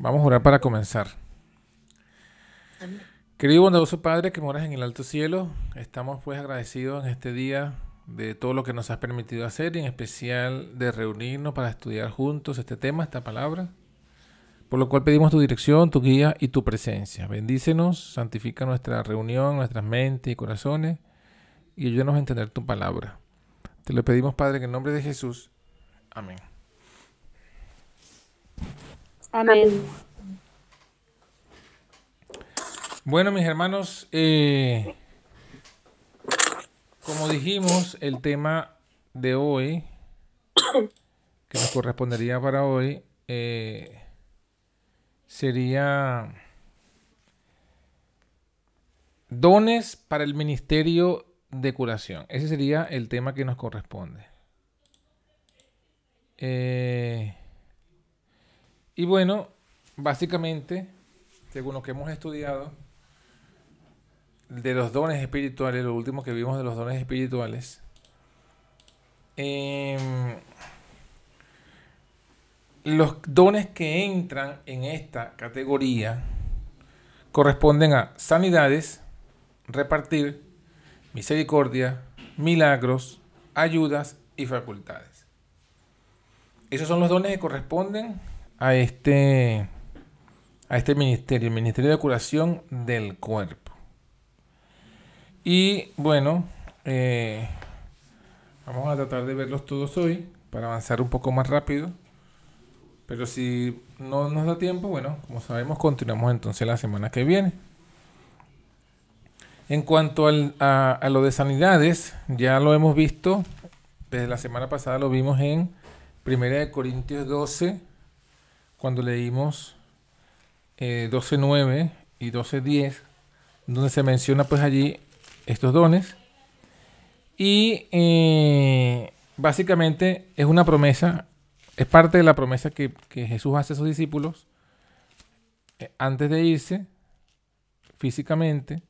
Vamos a orar para comenzar. Querido bondadoso Padre que moras en el alto cielo, estamos pues agradecidos en este día de todo lo que nos has permitido hacer y en especial de reunirnos para estudiar juntos este tema, esta palabra. Por lo cual pedimos tu dirección, tu guía y tu presencia. Bendícenos, santifica nuestra reunión, nuestras mentes y corazones y ayúdanos a entender tu palabra. Te lo pedimos, Padre, en el nombre de Jesús. Amén. Amén. Bueno, mis hermanos, eh, como dijimos, el tema de hoy, que nos correspondería para hoy, eh, sería dones para el ministerio de curación. Ese sería el tema que nos corresponde. Eh, y bueno, básicamente, según lo que hemos estudiado, de los dones espirituales, lo último que vimos de los dones espirituales, em, los dones que entran en esta categoría corresponden a sanidades, repartir, misericordia, milagros, ayudas y facultades. Esos son los dones que corresponden a este, a este ministerio, el Ministerio de Curación del Cuerpo. Y bueno, eh, vamos a tratar de verlos todos hoy para avanzar un poco más rápido. Pero si no nos da tiempo, bueno, como sabemos, continuamos entonces la semana que viene. En cuanto a, a, lo de sanidades, ya lo hemos visto, desde la semana pasada lo vimos en 1 Corintios 12, cuando leímos eh, 12.9 y 12.10, donde se menciona pues allí estos dones. Y eh, básicamente es una promesa, es parte de la promesa que, Jesús hace a sus discípulos eh, antes de irse físicamente,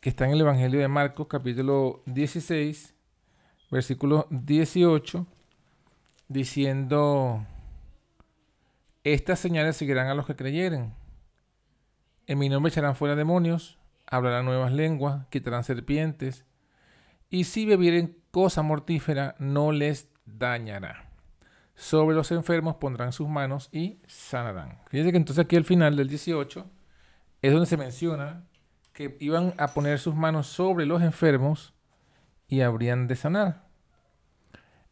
que está en el Evangelio de Marcos capítulo 16, versículo 18, diciendo estas señales seguirán a los que creyeren. En mi nombre echarán fuera demonios, hablarán nuevas lenguas, quitarán serpientes, y si bebieren cosa mortífera no les dañará. Sobre los enfermos pondrán sus manos y sanarán. Fíjense que entonces aquí al final del 18 es donde se menciona que iban a poner sus manos sobre los enfermos y habrían de sanar.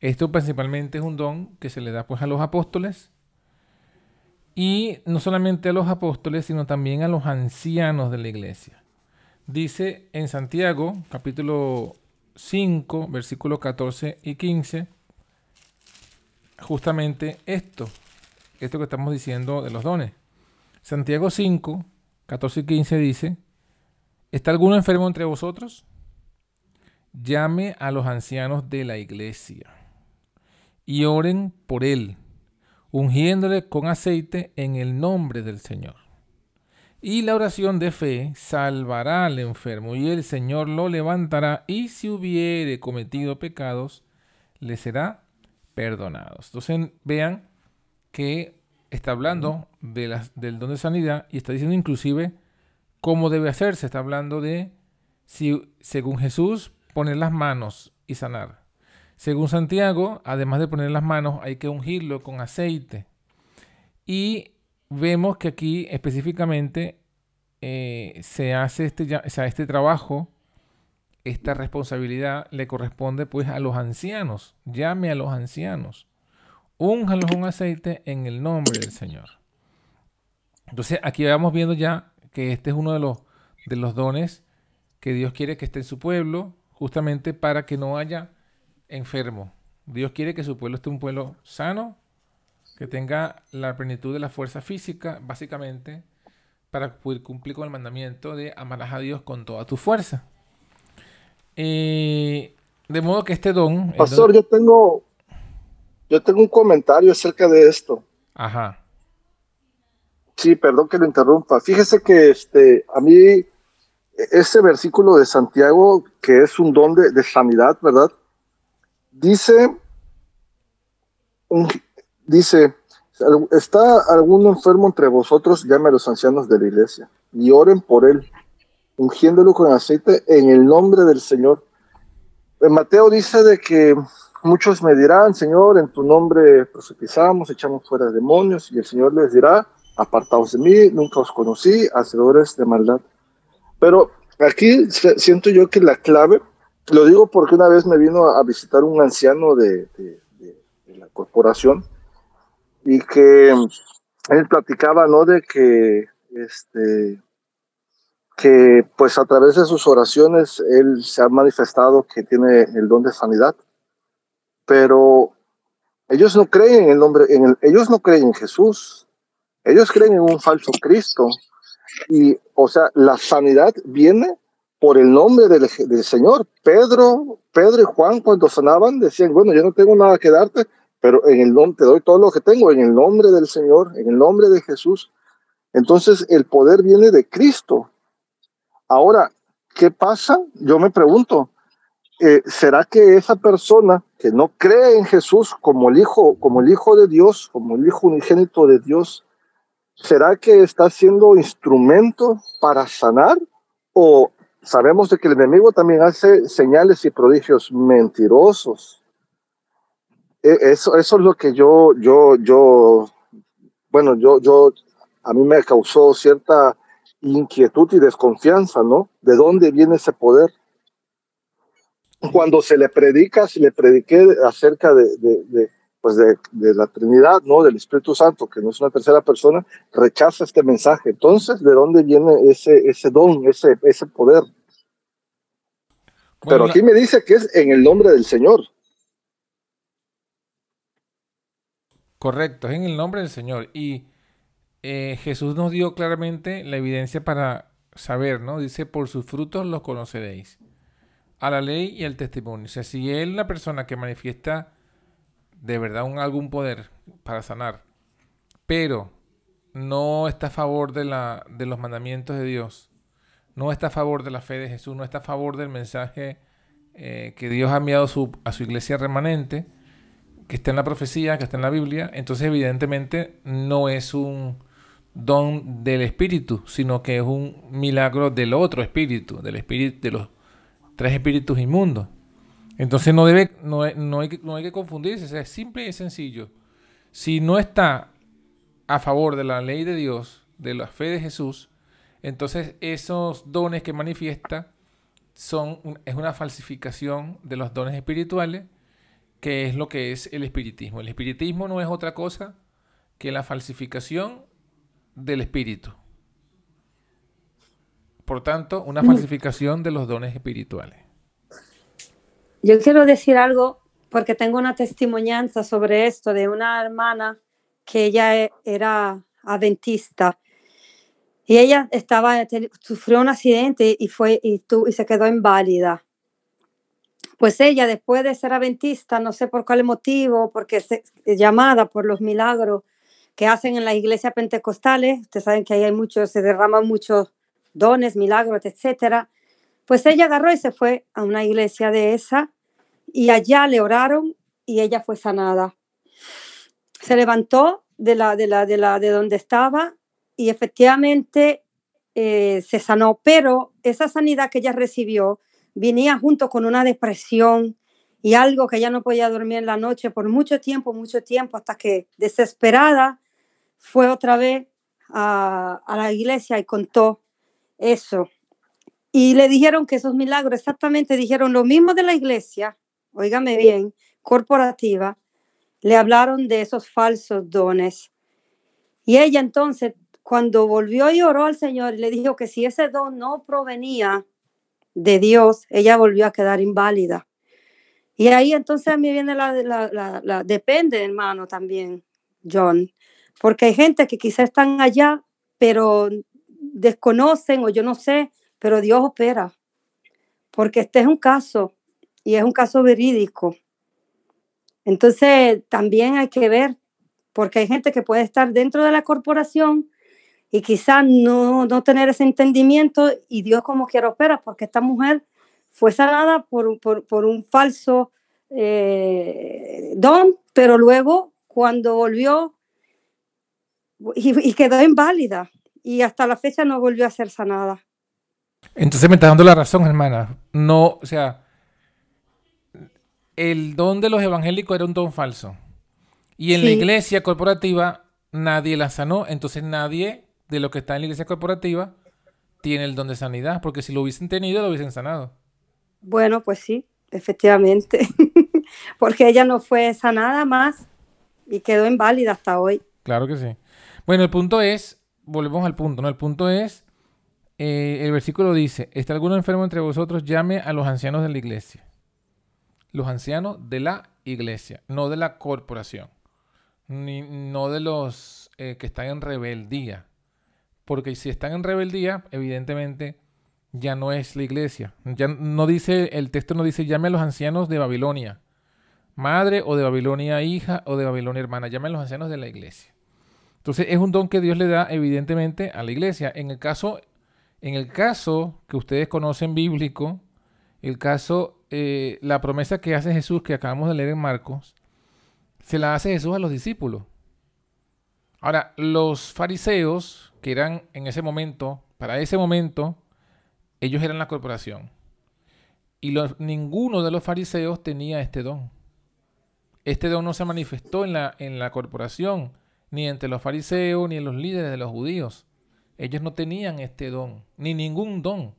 Esto principalmente es un don que se le da pues a los apóstoles y no solamente a los apóstoles, sino también a los ancianos de la iglesia. Dice en Santiago, capítulo 5, versículos 14 y 15, justamente esto, esto que estamos diciendo de los dones. Santiago 5, 14 y 15 dice, ¿está alguno enfermo entre vosotros? Llame a los ancianos de la iglesia y oren por él ungiéndole con aceite en el nombre del Señor. Y la oración de fe salvará al enfermo y el Señor lo levantará y si hubiere cometido pecados, le será perdonado. Entonces vean que está hablando de del don de sanidad y está diciendo inclusive cómo debe hacerse. Está hablando de si según Jesús poner las manos y sanar. Según Santiago, además de poner las manos, hay que ungirlo con aceite. Y vemos que aquí específicamente eh, se hace este, este trabajo, esta responsabilidad le corresponde pues a los ancianos. Llame a los ancianos. Únjalos con aceite en el nombre del Señor. Entonces aquí vamos viendo ya que este es uno de los, de los dones que Dios quiere que esté en su pueblo, justamente para que no haya enfermo. Dios quiere que su pueblo esté un pueblo sano, que tenga la plenitud de la fuerza física, básicamente, para poder cumplir con el mandamiento de amarás a Dios con toda tu fuerza. de modo que este don... Pastor, yo tengo, yo tengo un comentario acerca de esto. Ajá. Sí, perdón que lo interrumpa. Fíjese que este, a mí ese versículo de Santiago, que es un don de, de sanidad, ¿verdad? Dice, dice, está algún enfermo entre vosotros, llame a los ancianos de la iglesia y oren por él, ungiéndolo con aceite en el nombre del Señor. En Mateo dice de que muchos me dirán, Señor, en tu nombre profetizamos, echamos fuera demonios, y el Señor les dirá, apartaos de mí, nunca os conocí, hacedores de maldad. Pero aquí siento yo que la clave, lo digo porque una vez me vino a visitar un anciano de, la corporación y que él platicaba, ¿no? De que, este, que pues a través de sus oraciones él se ha manifestado que tiene el don de sanidad, pero ellos no creen en el nombre, en ellos no creen en Jesús, ellos creen en un falso Cristo. Y, o sea, la sanidad viene por el nombre del, Señor. Pedro, Pedro y Juan, cuando sanaban, decían, bueno, yo no tengo nada que darte, pero en el nombre, te doy todo lo que tengo, en el nombre del Señor, en el nombre de Jesús. Entonces, el poder viene de Cristo. Ahora, ¿qué pasa? Yo me pregunto, eh, ¿será que esa persona que no cree en Jesús como el Hijo, como el Hijo de Dios, como el Hijo unigénito de Dios, ¿será que está siendo instrumento para sanar? ¿O sabemos de que el enemigo también hace señales y prodigios mentirosos? E, eso, es lo que yo, yo, yo, bueno, yo, yo, a mí me causó cierta inquietud y desconfianza, ¿no? ¿De dónde viene ese poder? Cuando se le predica, si le prediqué acerca de, de pues de, la Trinidad, ¿no? Del Espíritu Santo, que no es una tercera persona, rechaza este mensaje. Entonces, ¿de dónde viene ese, ese don, ese, ese poder? Pero aquí me dice que es en el nombre del Señor. Correcto, es en el nombre del Señor. Y eh, Jesús nos dio claramente la evidencia para saber, ¿no? Dice, por sus frutos los conoceréis. A la ley y al testimonio. O sea, si él, la persona que manifiesta de verdad un, algún poder para sanar, pero no está a favor de, la, de los mandamientos de Dios, no está a favor de la fe de Jesús, no está a favor del mensaje eh, que Dios ha enviado a su iglesia remanente, que está en la profecía, que está en la Biblia, entonces evidentemente no es un don del Espíritu, sino que es un milagro del otro Espíritu, del Espíritu de los tres espíritus inmundos. Entonces no, debe, no, hay, que, no hay que confundirse, es simple y sencillo. Si no está a favor de la ley de Dios, de la fe de Jesús, entonces esos dones que manifiesta son es una falsificación de los dones espirituales, que es lo que es el espiritismo. El espiritismo no es otra cosa que la falsificación del espíritu. Por tanto, una falsificación de los dones espirituales. Yo quiero decir algo porque tengo una testimonianza sobre esto de una hermana que ella e, era adventista y ella estaba sufrió un accidente y fue y, y se quedó inválida. Pues ella después de ser adventista, no sé por cuál motivo, porque es llamada por los milagros que hacen en las iglesias pentecostales, ustedes saben que ahí hay muchos, se derraman muchos dones, milagros, etcétera pues ella agarró y se fue a una iglesia de esa y allá le oraron y ella fue sanada. Se levantó de la de la de la de donde estaba y efectivamente eh, se sanó, pero esa sanidad que ella recibió venía junto con una depresión y algo que ella no podía dormir en la noche por mucho tiempo, mucho tiempo, hasta que desesperada fue otra vez a, a la iglesia y contó eso. Y le dijeron que esos milagros exactamente dijeron lo mismo de la iglesia, oígame bien, corporativa, le hablaron de esos falsos dones. Y ella entonces, cuando volvió y oró al Señor, le dijo que si ese don no provenía de Dios, ella volvió a quedar inválida. Y ahí entonces a mí viene la, la, la, depende, hermano, también, John, porque hay gente que quizás están allá, pero desconocen o yo no sé, pero Dios opera, porque este es un caso y es un caso verídico. Entonces, también hay que ver, porque hay gente que puede estar dentro de la corporación y quizás no, no tener ese entendimiento y Dios como quiera opera, porque esta mujer fue sanada por, por, por un falso eh, don, pero luego cuando volvió y, quedó inválida y hasta la fecha no volvió a ser sanada. Entonces me está dando la razón, hermana. No, o sea, el don de los evangélicos era un don falso. Y en la iglesia corporativa nadie la sanó, entonces nadie de los que está en la iglesia corporativa tiene el don de sanidad, porque si lo hubiesen tenido, lo hubiesen sanado. Bueno, pues sí, efectivamente, porque ella no fue sanada más y quedó inválida hasta hoy. Claro que sí. Bueno, el punto es, volvemos al punto, ¿no? El punto es, eh, el versículo dice, ¿está alguno enfermo entre vosotros? Llame a los ancianos de la iglesia. Los ancianos de la iglesia, no de la corporación, ni, no de los eh, que están en rebeldía. Porque si están en rebeldía, evidentemente ya no es la iglesia. Ya no dice, el texto no dice, llame a los ancianos de Babilonia, madre o de Babilonia hija o de Babilonia hermana, llame a los ancianos de la iglesia. Entonces es un don que Dios le da evidentemente a la iglesia. En el caso, en el caso que ustedes conocen bíblico, el caso, eh, la promesa que hace Jesús, que acabamos de leer en Marcos, se la hace Jesús a los discípulos. Ahora, los fariseos, que eran en ese momento, para ese momento, ellos eran la corporación. Y ninguno de los fariseos tenía este don. Este don no se manifestó en la, en la corporación, ni entre los fariseos, ni en los líderes de los judíos. Ellos no tenían este don, ni ningún don.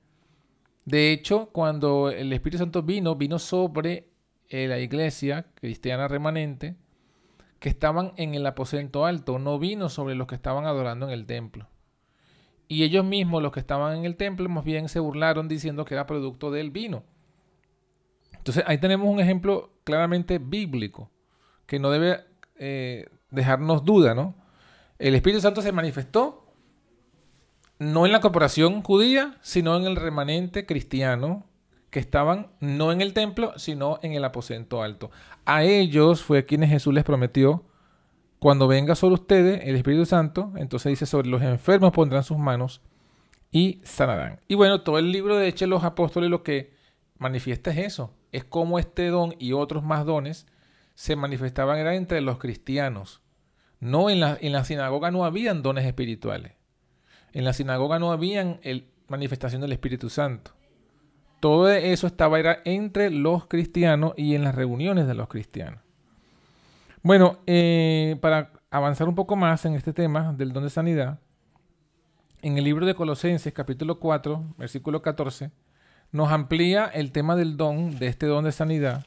De hecho, cuando el Espíritu Santo vino, vino sobre eh, la iglesia cristiana remanente, que estaban en el aposento alto, no vino sobre los que estaban adorando en el templo. Y ellos mismos, los que estaban en el templo, más bien se burlaron diciendo que era producto del vino. Entonces ahí tenemos un ejemplo claramente bíblico, que no debe eh, dejarnos duda, ¿no? El Espíritu Santo se manifestó no en la corporación judía, sino en el remanente cristiano, que estaban no en el templo, sino en el aposento alto. A ellos fue quienes Jesús les prometió cuando venga sobre ustedes el Espíritu Santo, entonces dice, sobre los enfermos pondrán sus manos y sanarán. Y bueno, todo el libro de Hechos los Apóstoles lo que manifiesta es eso, es como este don y otros más dones se manifestaban entre los cristianos. No en la, en la sinagoga no habían dones espirituales. En la sinagoga no habían el, manifestación del Espíritu Santo. Todo eso estaba entre los cristianos y en las reuniones de los cristianos. Bueno, eh, para avanzar un poco más en este tema del don de sanidad, en el libro de Colosenses capítulo 4, versículo 14, nos amplía el tema del don, de este don de sanidad,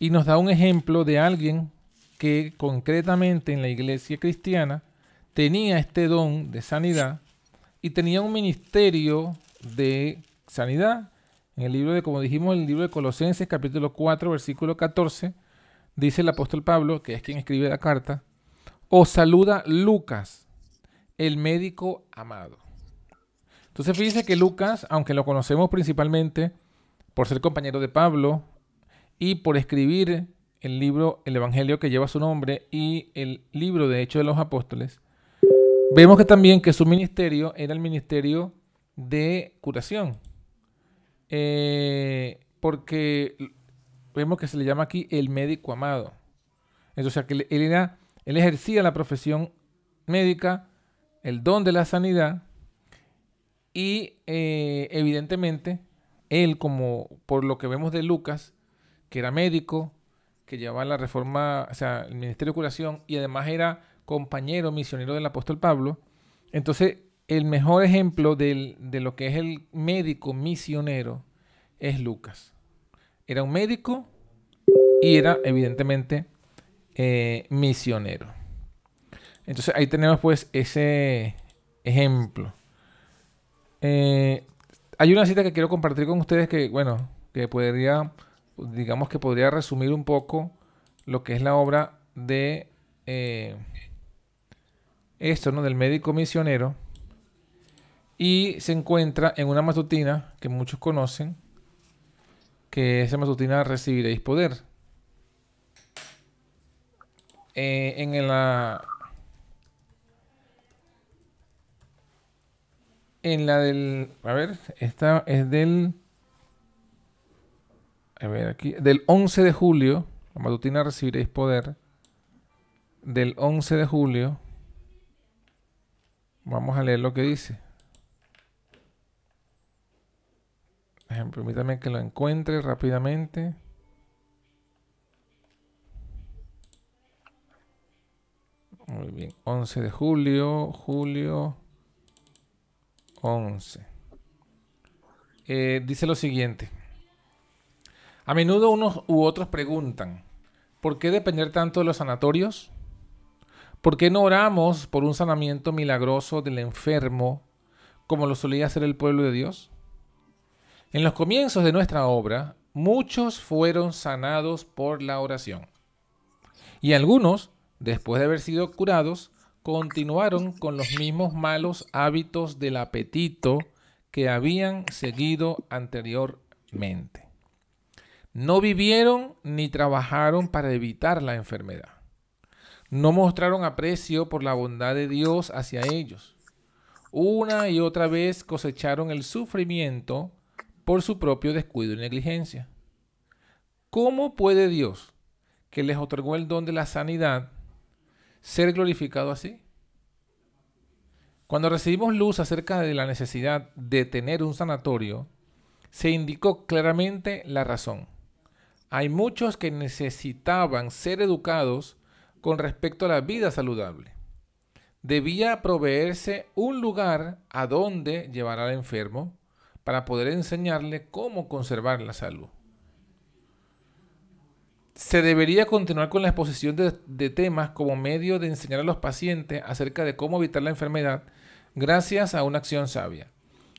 y nos da un ejemplo de alguien que concretamente en la iglesia cristiana tenía este don de sanidad y tenía un ministerio de sanidad. En el libro de, como dijimos, el libro de Colosenses capítulo 4, versículo 14, dice el apóstol Pablo, que es quien escribe la carta, os saluda Lucas, el médico amado. Entonces fíjese que Lucas, aunque lo conocemos principalmente por ser compañero de Pablo y por escribir el libro, el Evangelio que lleva su nombre y el libro de Hechos de los Apóstoles, vemos que también que su ministerio era el ministerio de curación. Eh, porque vemos que se le llama aquí el médico amado. Entonces, que él, era, él ejercía la profesión médica, el don de la sanidad, y eh, evidentemente, él, como por lo que vemos de Lucas, que era médico, que llevaba la reforma, o sea, el ministerio de curación, y además era compañero misionero del apóstol Pablo, entonces el mejor ejemplo de lo que es el médico misionero es Lucas. Era un médico y era evidentemente eh, misionero. Entonces ahí tenemos pues ese ejemplo. Eh, hay una cita que quiero compartir con ustedes que, bueno, que podría, digamos que podría resumir un poco lo que es la obra de eh, esto, ¿no? Del médico misionero. Y se encuentra en una matutina que muchos conocen, que esa matutina recibiréis poder. Eh, en la en la del a ver esta es del a ver aquí del 11 de julio la matutina recibiréis poder del 11 de julio Vamos a leer lo que dice. Permítame que lo encuentre rápidamente. Muy bien. 11 de julio. Julio 11. Eh, dice lo siguiente. A menudo unos u otros preguntan, ¿por qué depender tanto de los sanatorios? ¿Por qué no oramos por un sanamiento milagroso del enfermo como lo solía hacer el pueblo de Dios? En los comienzos de nuestra obra, muchos fueron sanados por la oración. Y algunos, después de haber sido curados, continuaron con los mismos malos hábitos del apetito que habían seguido anteriormente. No vivieron ni trabajaron para evitar la enfermedad. No mostraron aprecio por la bondad de Dios hacia ellos. Una y otra vez cosecharon el sufrimiento por su propio descuido y negligencia. ¿Cómo puede Dios, que les otorgó el don de la sanidad, ser glorificado así? Cuando recibimos luz acerca de la necesidad de tener un sanatorio, se indicó claramente la razón. Hay muchos que necesitaban ser educados con respecto a la vida saludable. Debía proveerse un lugar a donde llevar al enfermo para poder enseñarle cómo conservar la salud. Se debería continuar con la exposición de, temas como medio de enseñar a los pacientes acerca de cómo evitar la enfermedad gracias a una acción sabia.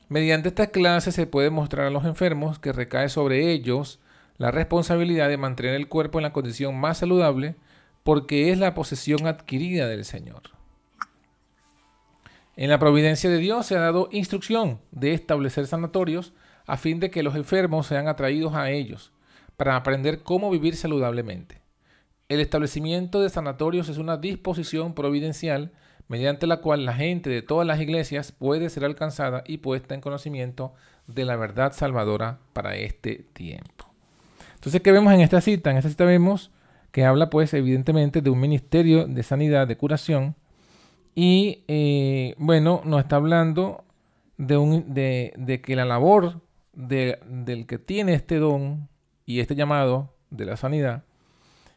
Mediante esta clase se puede mostrar a los enfermos que recae sobre ellos la responsabilidad de mantener el cuerpo en la condición más saludable porque es la posesión adquirida del Señor. En la providencia de Dios se ha dado instrucción de establecer sanatorios a fin de que los enfermos sean atraídos a ellos para aprender cómo vivir saludablemente. El establecimiento de sanatorios es una disposición providencial mediante la cual la gente de todas las iglesias puede ser alcanzada y puesta en conocimiento de la verdad salvadora para este tiempo. Entonces, ¿qué vemos en esta cita? En esta cita vemos que habla pues evidentemente de un ministerio de sanidad, de curación, y eh, bueno, nos está hablando de, un, de, que la labor del que tiene este don y este llamado de la sanidad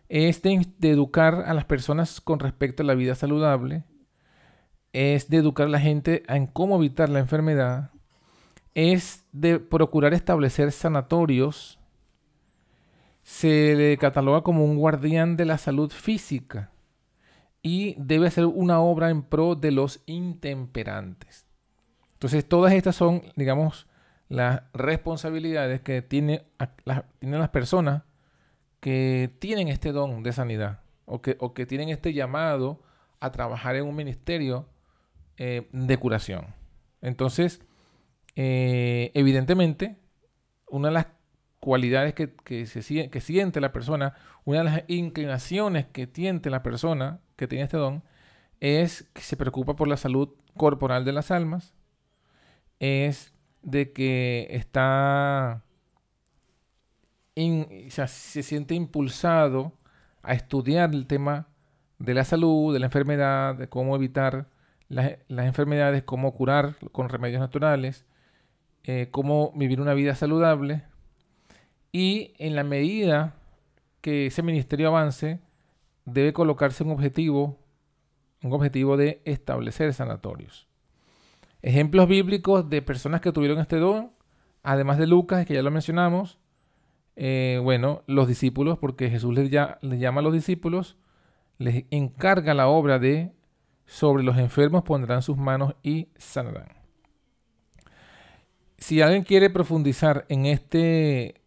es de educar a las personas con respecto a la vida saludable, es de educar a la gente en cómo evitar la enfermedad, es de procurar establecer sanatorios, se le cataloga como un guardián de la salud física y debe ser una obra en pro de los intemperantes. Entonces todas estas son, digamos, las responsabilidades que tiene, tienen las personas que tienen este don de sanidad o que, o que tienen este llamado a trabajar en un ministerio eh, de curación. Entonces, eh, evidentemente, una de las cualidades que, que, se, que siente la persona, una de las inclinaciones que tiene la persona que tiene este don, es que se preocupa por la salud corporal de las almas, es de que está, se siente impulsado a estudiar el tema de la salud, de la enfermedad, de cómo evitar las, enfermedades, cómo curar con remedios naturales, eh, cómo vivir una vida saludable. Y en la medida que ese ministerio avance, debe colocarse un objetivo, un objetivo de establecer sanatorios. Ejemplos bíblicos de personas que tuvieron este don, además de Lucas, que ya lo mencionamos, eh, bueno, los discípulos, porque Jesús les, les llama a los discípulos, les encarga la obra de sobre los enfermos pondrán sus manos y sanarán. Si alguien quiere profundizar en este,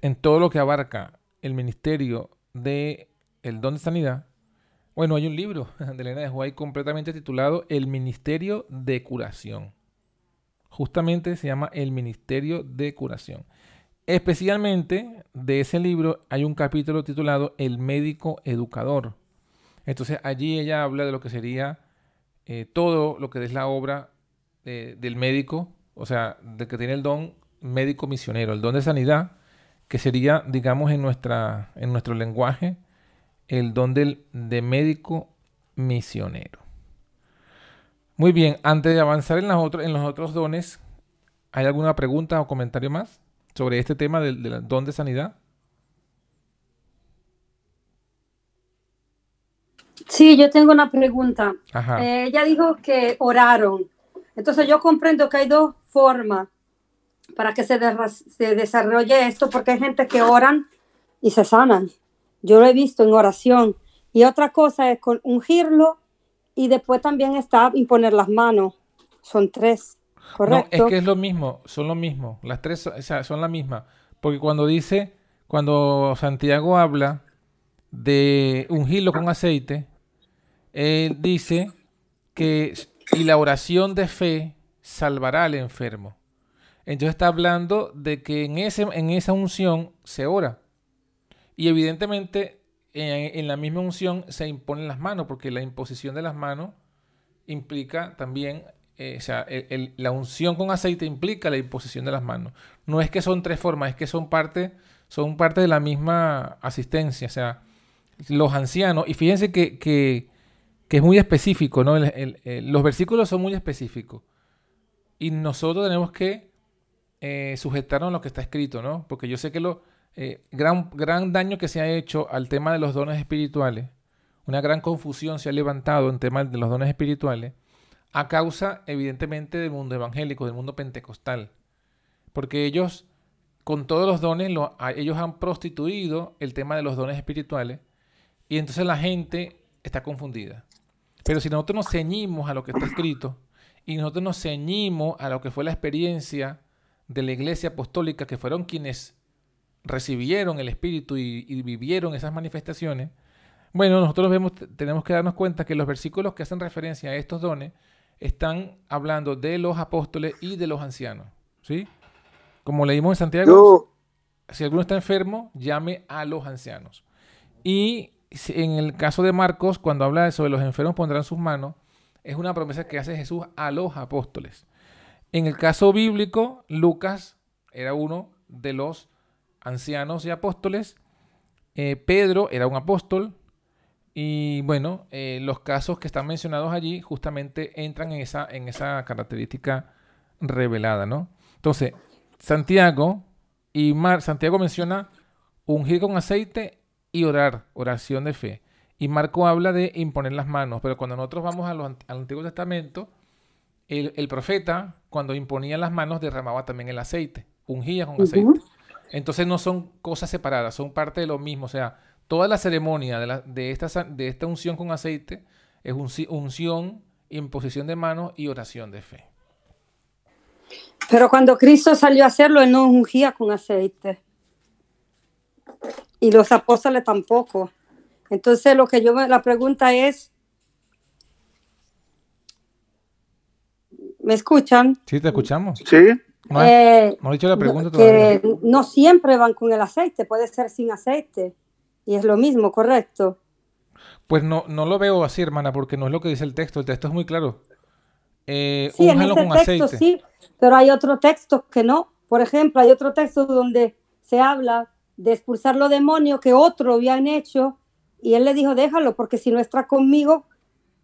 en todo lo que abarca el ministerio de el don de sanidad, bueno, hay un libro de Elena de Huay completamente titulado El Ministerio de Curación. Justamente se llama El Ministerio de Curación. Especialmente de ese libro hay un capítulo titulado El Médico Educador. Entonces allí ella habla de lo que sería eh, todo lo que es la obra del médico, o sea, del que tiene el don médico misionero, el don de sanidad, que sería, digamos, en, nuestra, en nuestro lenguaje, el don del, de médico misionero. Muy bien, antes de avanzar en, en los otros dones, ¿hay alguna pregunta o comentario más sobre este tema del, don de sanidad? Sí, yo tengo una pregunta. Eh, ella dijo que oraron. Entonces yo comprendo que hay dos formas para que se, se, desarrolle esto, porque hay gente que oran y se sanan. Yo lo he visto en oración. Y otra cosa es con ungirlo y después también está imponer las manos. Son tres, ¿correcto? No, es que es lo mismo, son lo mismo. Las tres o sea, son la misma. Porque cuando dice, cuando Santiago habla de ungirlo con aceite, él dice que y la oración de fe salvará al enfermo. Entonces está hablando de que en, ese, en esa unción se ora. Y evidentemente en, la misma unción se imponen las manos, porque la imposición de las manos implica también, eh, o sea, la unción con aceite implica la imposición de las manos. No es que son tres formas, es que son parte, son parte de la misma asistencia. O sea, los ancianos, y fíjense que, que, es muy específico, ¿no? los versículos son muy específicos. Y nosotros tenemos que eh, sujetarnos a lo que está escrito, ¿no? Porque yo sé que lo, eh, gran, gran daño que se ha hecho al tema de los dones espirituales, una gran confusión se ha levantado en tema de los dones espirituales, a causa evidentemente del mundo evangélico, del mundo pentecostal. Porque ellos, con todos los dones, ellos han prostituido el tema de los dones espirituales y entonces la gente está confundida. Pero si nosotros nos ceñimos a lo que está escrito y nosotros nos ceñimos a lo que fue la experiencia de la iglesia apostólica, que fueron quienes recibieron el Espíritu y, vivieron esas manifestaciones, bueno, nosotros vemos, tenemos que darnos cuenta que los versículos que hacen referencia a estos dones están hablando de los apóstoles y de los ancianos. ¿sí? Como leímos en Santiago, si alguno está enfermo, llame a los ancianos. Y en el caso de Marcos, cuando habla de sobre los enfermos pondrán sus manos, es una promesa que hace Jesús a los apóstoles. En el caso bíblico, Lucas era uno de los ancianos y apóstoles. Eh, Pedro era un apóstol. Y bueno, eh, los casos que están mencionados allí justamente entran en esa, en esa característica revelada, ¿no? Entonces, Santiago y Mar, Santiago menciona ungir con aceite y orar, oración de fe. Y Marco habla de imponer las manos, pero cuando nosotros vamos al Antiguo Testamento, el, el, profeta, cuando imponía las manos, derramaba también el aceite, ungía con aceite. Entonces no son cosas separadas, son parte de lo mismo. O sea, toda la ceremonia de, la, de, esta, de esta unción con aceite es unción, imposición de manos y oración de fe. Pero cuando Cristo salió a hacerlo, él no ungía con aceite. Y los apóstoles tampoco. Entonces lo que yo la pregunta es, ¿me escuchan? Sí, te escuchamos. Sí. No, eh, dicho la pregunta que no siempre van con el aceite, puede ser sin aceite. Y es lo mismo, correcto. Pues no, no lo veo así, hermana, porque no es lo que dice el texto. El texto es muy claro. Eh, sí, en ese texto sí, pero hay otro texto que no. Por ejemplo, hay otro texto donde se habla de expulsar los demonios que otro habían hecho y él le dijo, déjalo, porque si no está conmigo,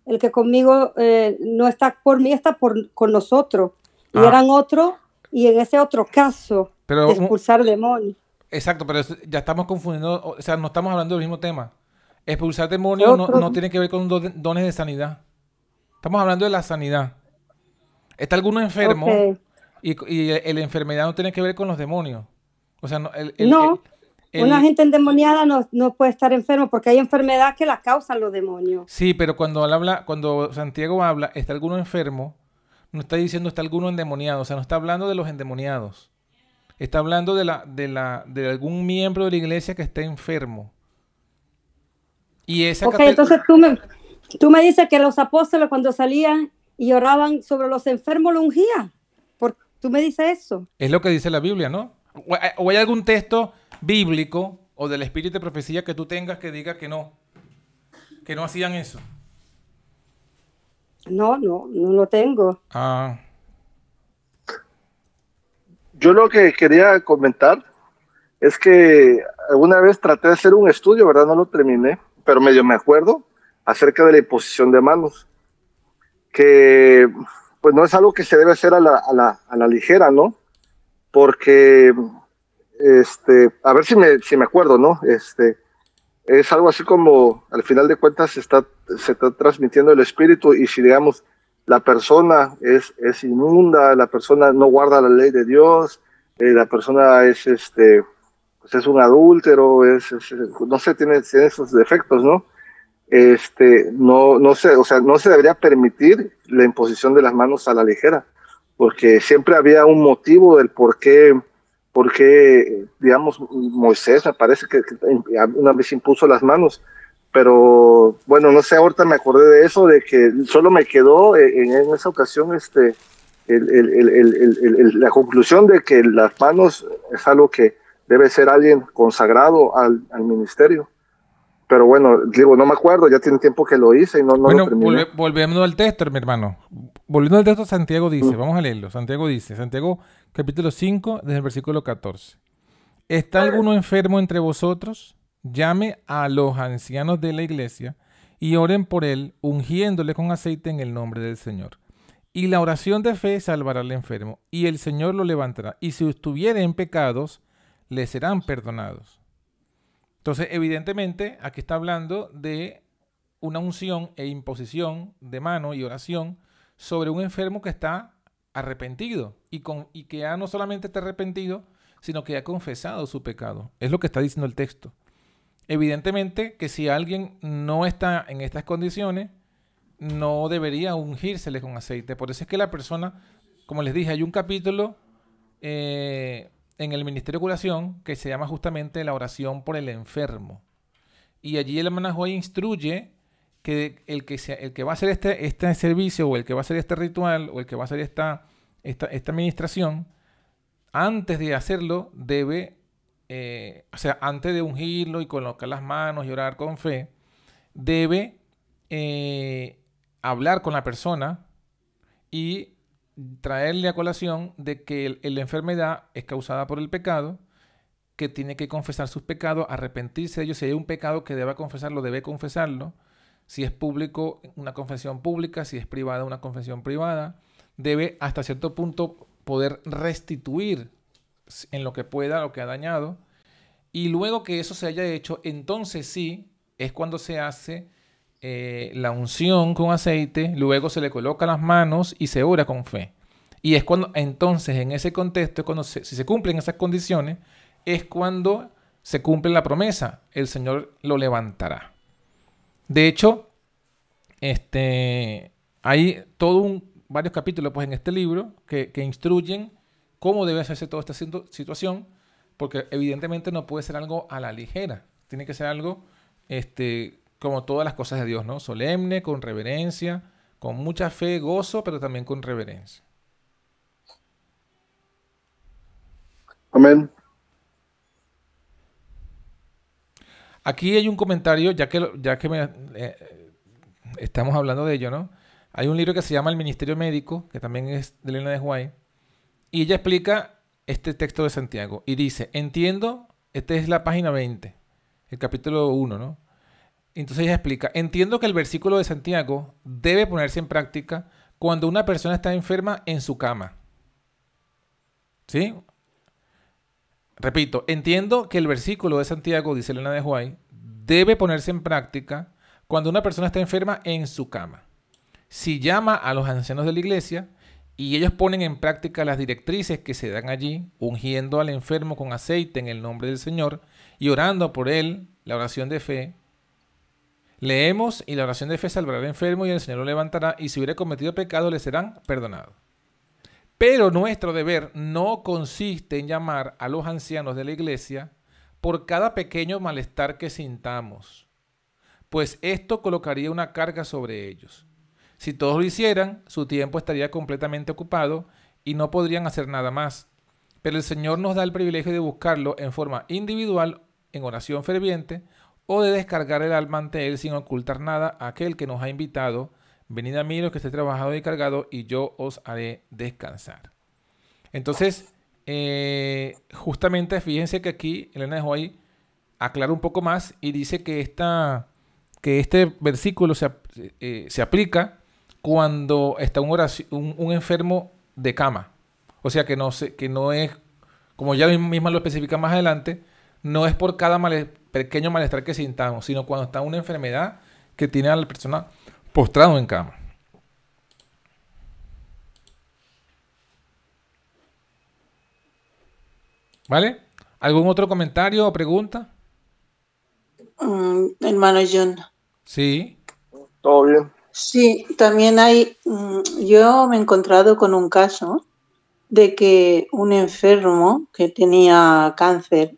el que conmigo eh, no está por mí, está por, con nosotros. Y ah. eran otros y en ese otro caso, pero, expulsar demonios. Exacto, pero ya estamos confundiendo, o sea, no estamos hablando del mismo tema. Expulsar demonios no, tiene que ver con dones de sanidad. Estamos hablando de la sanidad. Está alguno enfermo y, y, la enfermedad no tiene que ver con los demonios. O sea, no, no una gente endemoniada no, no, puede estar enfermo porque hay enfermedad que la causan los demonios. Sí, pero cuando habla, cuando Santiago habla, está alguno enfermo, no está diciendo está alguno endemoniado, o sea, no está hablando de los endemoniados. Está hablando de, la, de, la, de algún miembro de la iglesia que esté enfermo. Y esa ok, entonces tú me, tú me dices que los apóstoles cuando salían y oraban sobre los enfermos lo ungían. ¿Tú me dices eso? Es lo que dice la Biblia, ¿no? ¿O hay algún texto bíblico o del espíritu de profecía que tú tengas que diga que no? Que no hacían eso. No, no, no lo tengo. Ah. Yo lo que quería comentar es que alguna vez traté de hacer un estudio, ¿verdad? No lo terminé, pero medio me acuerdo acerca de la imposición de manos. que pues no es algo que se debe hacer a la, a la, a la ligera, ¿no? Porque, este, a ver si me, si me acuerdo, ¿no? Este, es algo así como, al final de cuentas, se está, se está transmitiendo el espíritu y si, digamos, la persona es, es inmunda, la persona no guarda la ley de Dios, eh, la persona es, este, pues es un adúltero, es, no sé, tiene, tiene esos defectos, ¿no? este, no, no se, o sea, no se debería permitir la imposición de las manos a la ligera, porque siempre había un motivo del por qué, por qué digamos, Moisés me parece que, una vez impuso las manos, pero bueno, no sé, ahorita me acordé de eso, de que solo me quedó en, esa ocasión este, el, la conclusión de que las manos es algo que debe ser alguien consagrado al ministerio pero bueno, digo, no me acuerdo, ya tiene tiempo que lo hice y no, no bueno, lo terminé. volviendo al texto, mi hermano. Volviendo al texto, Santiago dice, vamos a leerlo. Santiago dice, Santiago capítulo 5, desde el versículo 14. ¿Está alguno enfermo entre vosotros? Llame a los ancianos de la iglesia y oren por él, ungiéndole con aceite en el nombre del Señor. Y la oración de fe salvará al enfermo, y el Señor lo levantará. Y si estuviere en pecados, le serán perdonados. Entonces, evidentemente, aquí está hablando de una unción e imposición de mano y oración sobre un enfermo que está arrepentido y, con, y que ya no solamente está arrepentido, sino que ha confesado su pecado. Es lo que está diciendo el texto. Evidentemente que si alguien no está en estas condiciones, no debería ungírsele con aceite. Por eso es que la persona, como les dije, hay un capítulo eh, en el Ministerio de Curación que se llama justamente la oración por el enfermo. Y allí el hermano instruye que el que, el que va a hacer este, este servicio o el que va a hacer este ritual o el que va a hacer esta, esta, esta administración, antes de hacerlo debe, eh, o sea, antes de ungirlo y colocar las manos y orar con fe, debe eh, hablar con la persona y traerle a colación de que la enfermedad es causada por el pecado, que tiene que confesar sus pecados, arrepentirse de ellos. Si hay un pecado que deba confesarlo, debe confesarlo. Si es público, una confesión pública. Si es privada, una confesión privada. Debe hasta cierto punto poder restituir en lo que pueda lo que ha dañado. Y luego que eso se haya hecho, entonces sí es cuando se hace eh, la unción con aceite, luego se le coloca las manos y se ora con fe. Y es cuando, entonces, en ese contexto, cuando si se cumplen esas condiciones, es cuando se cumple la promesa, el Señor lo levantará. De hecho, este, hay todo un, varios capítulos pues, en este libro que, que instruyen cómo debe hacerse toda esta situación, porque evidentemente no puede ser algo a la ligera, tiene que ser algo este, como todas las cosas de Dios, ¿no? Solemne, con reverencia, con mucha fe, gozo, pero también con reverencia. Amén. Aquí hay un comentario, ya que, ya que eh, estamos hablando de ello, ¿no? Hay un libro que se llama El Ministerio Médico, que también es de Elena de Huay, y ella explica este texto de Santiago y dice, entiendo, esta es la página 20, el capítulo 1, ¿no? Entonces ella explica, entiendo que el versículo de Santiago debe ponerse en práctica cuando una persona está enferma en su cama. ¿Sí? Repito, entiendo que el versículo de Santiago, dice Elena de Huay, debe ponerse en práctica cuando una persona está enferma en su cama. Si llama a los ancianos de la iglesia y ellos ponen en práctica las directrices que se dan allí, ungiendo al enfermo con aceite en el nombre del Señor y orando por él, la oración de fe, Leemos, y la oración de fe salvará al enfermo y el Señor lo levantará, y si hubiera cometido pecado le serán perdonados. Pero nuestro deber no consiste en llamar a los ancianos de la iglesia por cada pequeño malestar que sintamos, pues esto colocaría una carga sobre ellos. Si todos lo hicieran, su tiempo estaría completamente ocupado y no podrían hacer nada más. Pero el Señor nos da el privilegio de buscarlo en forma individual, en oración ferviente, o de descargar el alma ante Él sin ocultar nada a aquel que nos ha invitado. Venid a mí los que esté trabajado y cargado y yo os haré descansar. Entonces, eh, justamente fíjense que aquí Elena de Hoy aclara un poco más y dice que, esta, que este versículo se, eh, se aplica cuando está un, un, un enfermo de cama. O sea que no, se, que no es, como ya misma lo especifica más adelante, no es por cada pequeño malestar que sintamos, sino cuando está una enfermedad que tiene a la persona postrado en cama. ¿Vale? ¿Algún otro comentario o pregunta? Mm, hermano John. Sí. Todo bien. Sí, también hay, mm, yo me he encontrado con un caso de que un enfermo que tenía cáncer,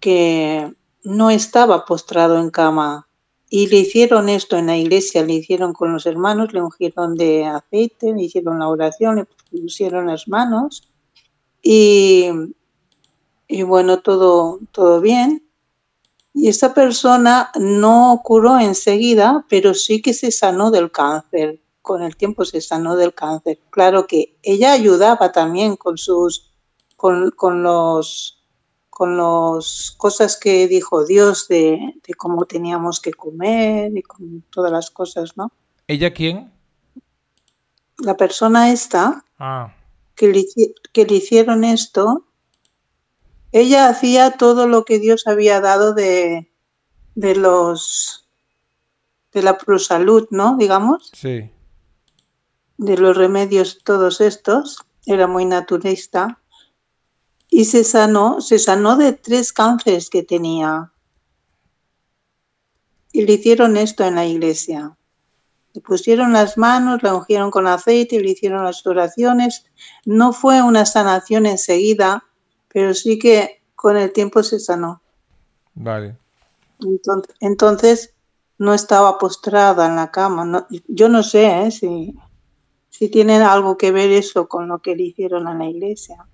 que no estaba postrado en cama, y le hicieron esto en la iglesia, le hicieron con los hermanos, le ungieron de aceite, le hicieron la oración, le pusieron las manos, y, y bueno, todo, todo bien. Y esta persona no curó enseguida, pero sí que se sanó del cáncer. Con el tiempo se sanó del cáncer. Claro que ella ayudaba también con sus, con, con los, con las cosas que dijo Dios de, de, cómo teníamos que comer y con todas las cosas, ¿no? ¿Ella quién? La persona esta ah. que, le, que le hicieron esto, ella hacía todo lo que Dios había dado de, de los de la prosalud, ¿no? Digamos. Sí. De los remedios todos estos. Era muy naturista. Y se sanó, se sanó de tres cánceres que tenía. Y le hicieron esto en la iglesia. Le pusieron las manos, la ungieron con aceite, le hicieron las oraciones. No fue una sanación enseguida, pero sí que con el tiempo se sanó. Vale. Entonces, entonces no estaba postrada en la cama. No, yo no sé ¿eh? si, si tiene algo que ver eso con lo que le hicieron a la iglesia.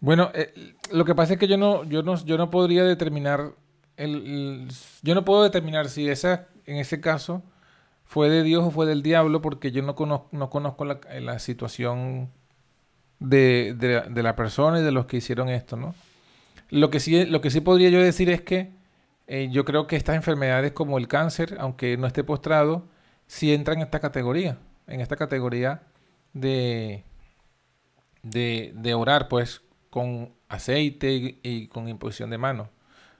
Bueno, eh, lo que pasa es que yo no, yo no, yo no podría determinar, el, yo no puedo determinar si esa, en ese caso, fue de Dios o fue del diablo, porque yo no conozco, no conozco la, la situación de, de, de, la persona y de los que hicieron esto, ¿no? Lo que sí, lo que sí podría yo decir es que eh, yo creo que estas enfermedades como el cáncer, aunque no esté postrado, sí entran en esta categoría, en esta categoría de, de, de orar, pues, con aceite y, y con imposición de manos.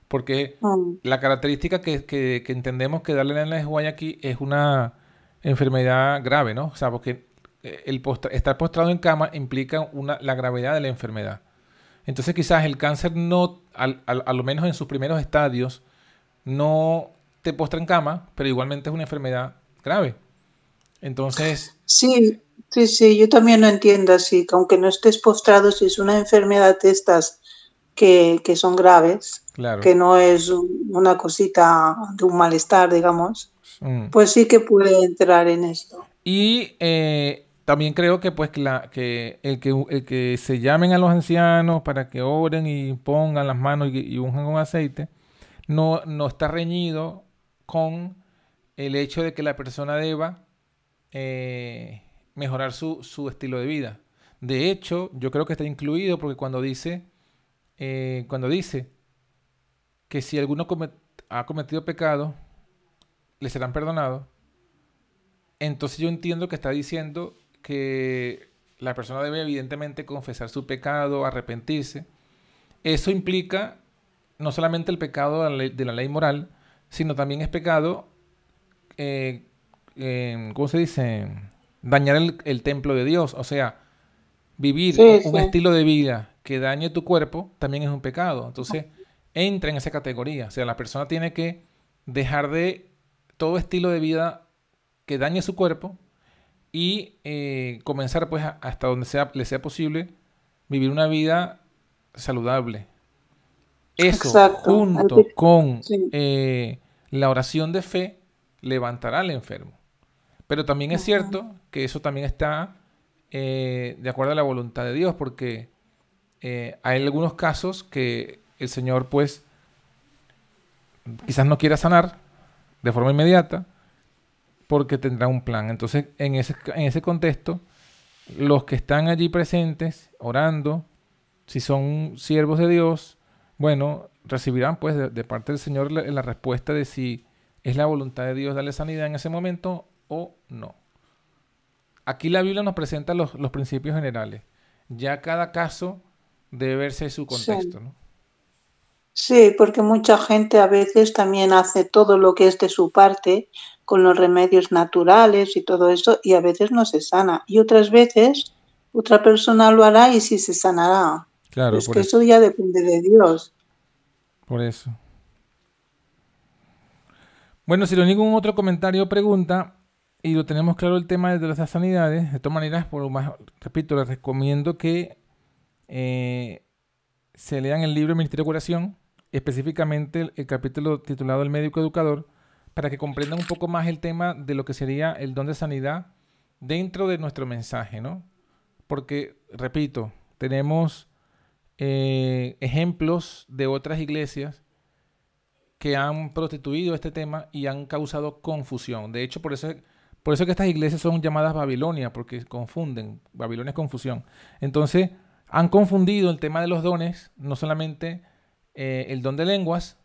Porque Mm. la característica que, que, que entendemos que darle en la aquí es una enfermedad grave, ¿no? O sea, porque eh, el postra- estar postrado en cama implica una, la gravedad de la enfermedad. Entonces quizás el cáncer no, al, al- a lo menos en sus primeros estadios, no te postra en cama, pero igualmente es una enfermedad grave. Entonces, Sí, sí, sí, yo también lo entiendo así, que aunque no estés postrado, si es una enfermedad de estas que, que son graves, claro. que no es un- una cosita de un malestar, digamos, Mm. pues sí que puede entrar en esto. Y eh, también creo que pues que, la- que el que el que se llamen a los ancianos para que oren y pongan las manos y, y unjan con aceite, no, no está reñido con el hecho de que la persona deba eh, mejorar su, su estilo de vida. De hecho, yo creo que está incluido porque cuando dice, eh, cuando dice que si alguno ha cometido pecado, le serán perdonados, entonces yo entiendo que está diciendo que la persona debe evidentemente confesar su pecado, arrepentirse. Eso implica no solamente el pecado de la ley, moral, sino también es pecado, eh, ¿cómo se dice? Dañar el, el templo de Dios. O sea, vivir Sí, un sí. estilo de vida que dañe tu cuerpo también es un pecado. Entonces, entra en esa categoría. O sea, la persona tiene que dejar de todo estilo de vida que dañe su cuerpo y eh, comenzar pues a- hasta donde sea, le sea posible vivir una vida saludable. Eso Exacto. junto con sí. eh, la oración de fe levantará al enfermo. Pero también es cierto que eso también está eh, de acuerdo a la voluntad de Dios, porque eh, hay algunos casos que el Señor pues quizás no quiera sanar de forma inmediata porque tendrá un plan. Entonces, en ese, en ese contexto, los que están allí presentes, orando, si son siervos de Dios, bueno, recibirán pues de, de parte del Señor la, la respuesta de si es la voluntad de Dios darle sanidad en ese momento o no. aquí la Biblia nos presenta los, los principios generales. Ya cada caso debe verse su contexto, Sí. ¿no? Sí, porque mucha gente a veces también hace todo lo que es de su parte con los remedios naturales y todo eso y a veces no se sana. Y otras veces otra persona lo hará y sí se sanará. Claro, Es por que eso. eso ya depende de Dios. Por eso. Bueno, si no hay ningún otro comentario o pregunta, y lo tenemos claro el tema de las sanidades, de todas maneras, por lo más, repito, les recomiendo que eh, se lean el libro Ministerio de Curación, específicamente el, el capítulo titulado El médico educador, para que comprendan un poco más el tema de lo que sería el don de sanidad dentro de nuestro mensaje, ¿no? Porque, repito, tenemos eh, ejemplos de otras iglesias que han prostituido este tema y han causado confusión. De hecho, por eso, por eso que estas iglesias son llamadas Babilonia, porque confunden. Babilonia es confusión. Entonces, han confundido el tema de los dones, no solamente eh, el don de lenguas,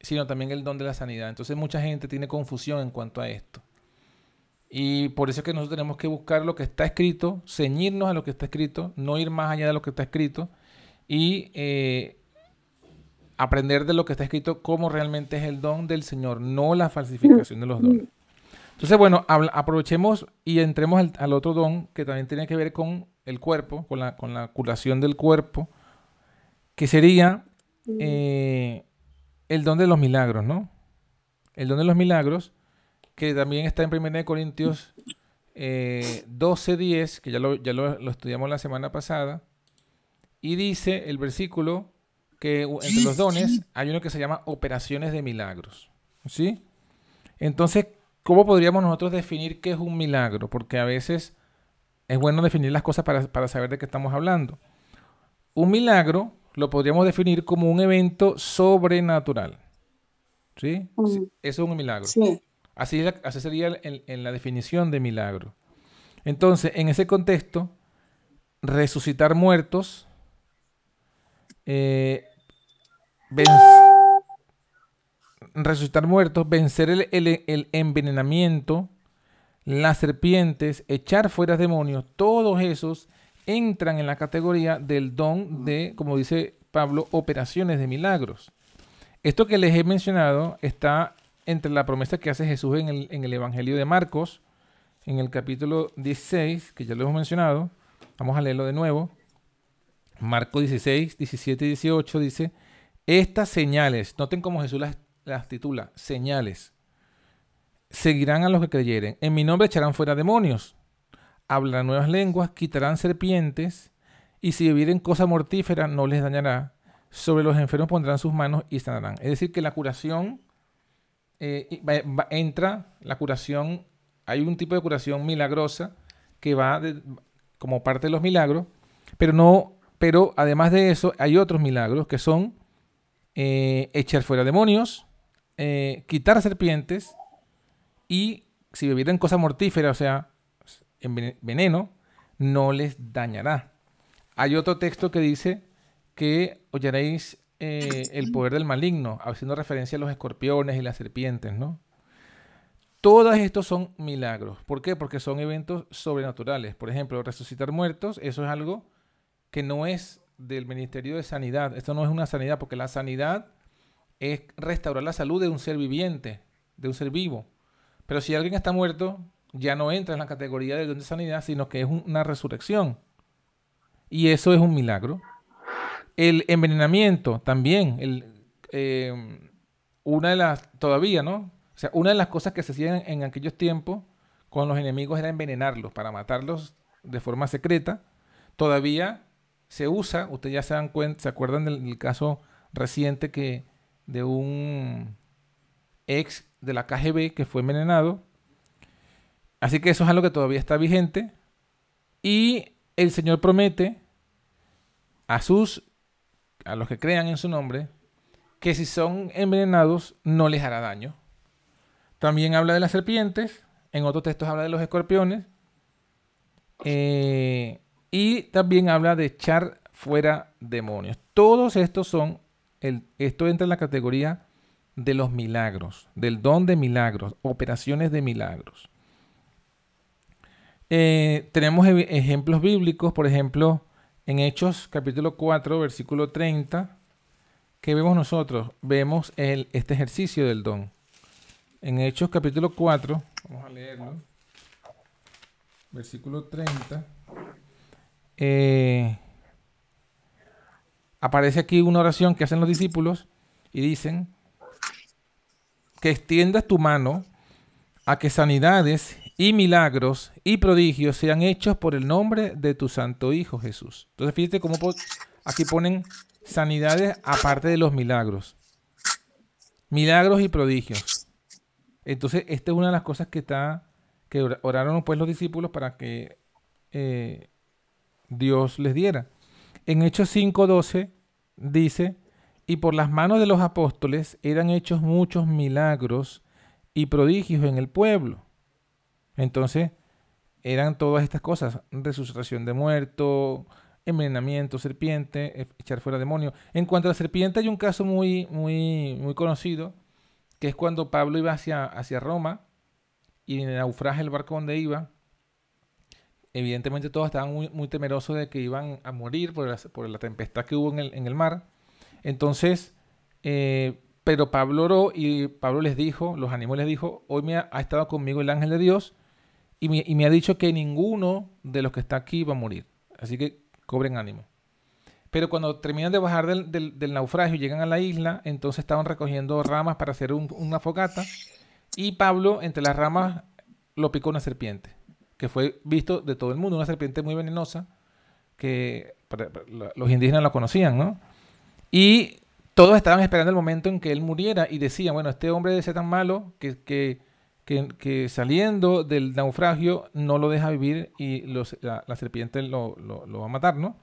sino también el don de la sanidad. Entonces, mucha gente tiene confusión en cuanto a esto. Y por eso es que nosotros tenemos que buscar lo que está escrito, ceñirnos a lo que está escrito, no ir más allá de lo que está escrito y eh, aprender de lo que está escrito cómo realmente es el don del Señor, no la falsificación de los dones. Entonces, bueno, aprovechemos y entremos al, al otro don que también tiene que ver con el cuerpo, con la, con la curación del cuerpo, que sería eh, el don de los milagros, ¿no? El don de los milagros, que también está en 1 Corintios eh, 12.10, que ya, lo, ya lo, lo estudiamos la semana pasada, y dice el versículo que entre los dones hay uno que se llama operaciones de milagros. ¿Sí? Entonces, ¿cómo podríamos nosotros definir qué es un milagro? Porque a veces es bueno definir las cosas para, para saber de qué estamos hablando. Un milagro lo podríamos definir como un evento sobrenatural. ¿Sí? Mm. Sí, Eso es un milagro. Sí, Así, así sería el- en la definición de milagro. Entonces, en ese contexto, resucitar muertos, eh, ven- resucitar muertos, vencer el, el- el envenenamiento, las serpientes, echar fuera demonios, todos esos entran en la categoría del don de, como dice Pablo, operaciones de milagros. Esto que les he mencionado está entre la promesa que hace Jesús en el, en el Evangelio de Marcos, en el capítulo 16, que ya lo hemos mencionado. Vamos a leerlo de nuevo. Marcos 16, 17 y 18 dice, estas señales, noten cómo Jesús las, las titula, señales, seguirán a los que creyeren. En mi nombre echarán fuera demonios, hablarán nuevas lenguas, quitarán serpientes, y si bebieren cosa mortífera no les dañará. Sobre los enfermos pondrán sus manos y sanarán. Es decir, que la curación eh, entra, la curación, hay un tipo de curación milagrosa que va como parte de los milagros, pero no, pero además de eso hay otros milagros que son eh, echar fuera demonios, eh, quitar serpientes y si bebieran cosa mortífera, o sea, en vene- veneno, no les dañará. Hay otro texto que dice que oyeréis eh, el poder del maligno, haciendo referencia a los escorpiones y las serpientes, ¿no? Todos estos son milagros. ¿Por qué? Porque son eventos sobrenaturales. Por ejemplo, resucitar muertos, eso es algo que no es del Ministerio de Sanidad. Esto no es una sanidad, porque la sanidad es restaurar la salud de un ser viviente, de un ser vivo. Pero si alguien está muerto, ya no entra en la categoría de don de sanidad, sino que es un- una resurrección. Y eso es un milagro. El envenenamiento también, el, eh, una de las, todavía, ¿no? O sea, una de las cosas que se hacían en aquellos tiempos con los enemigos era envenenarlos para matarlos de forma secreta. Todavía se usa, ustedes ya se dan cuenta, se acuerdan del, del caso reciente que de un ex de la KGB que fue envenenado. Así que eso es algo que todavía está vigente. Y el Señor promete a sus a los que crean en su nombre que si son envenenados no les hará daño. También habla de las serpientes, en otros textos habla de los escorpiones eh, y también habla de echar fuera demonios. Todos estos son, esto entra en la categoría de los milagros, del don de milagros, operaciones de milagros. Eh, tenemos ejemplos bíblicos, por ejemplo, en Hechos capítulo 4, versículo 30, ¿qué vemos nosotros? Vemos este ejercicio del don. En Hechos capítulo 4, vamos a leerlo, versículo 30, eh, aparece aquí una oración que hacen los discípulos y dicen que extiendas tu mano a que sanidades y milagros y prodigios sean hechos por el nombre de tu santo Hijo Jesús. Entonces fíjate cómo aquí ponen sanidades aparte de los milagros. Milagros y prodigios. Entonces esta es una de las cosas que está que ora- oraron pues los discípulos para que eh, Dios les diera. En Hechos 5:12 dice, y por las manos de los apóstoles eran hechos muchos milagros y prodigios en el pueblo. Entonces, eran todas estas cosas, resucitación de muertos, envenenamiento, serpiente, echar fuera demonios. En cuanto a la serpiente, hay un caso muy, muy, muy conocido, que es cuando Pablo iba hacia, hacia Roma y naufragio el barco donde iba, evidentemente todos estaban muy, muy temerosos de que iban a morir por la, tempestad que hubo en el, mar. Entonces, eh, pero Pablo oró y Pablo les dijo, los animó les dijo, hoy me ha, estado conmigo el ángel de Dios y me, ha dicho que ninguno de los que está aquí va a morir. Así que cobren ánimo. Pero cuando terminan de bajar del, naufragio y llegan a la isla, entonces estaban recogiendo ramas para hacer un- una fogata y Pablo entre las ramas lo picó una serpiente, que fue visto de todo el mundo, una serpiente muy venenosa que la- los indígenas lo conocían, ¿no? Y todos estaban esperando el momento en que él muriera y decían, bueno, este hombre debe ser tan malo que, que, que- saliendo del naufragio no lo deja vivir y la, la serpiente lo, lo- lo va a matar, ¿no?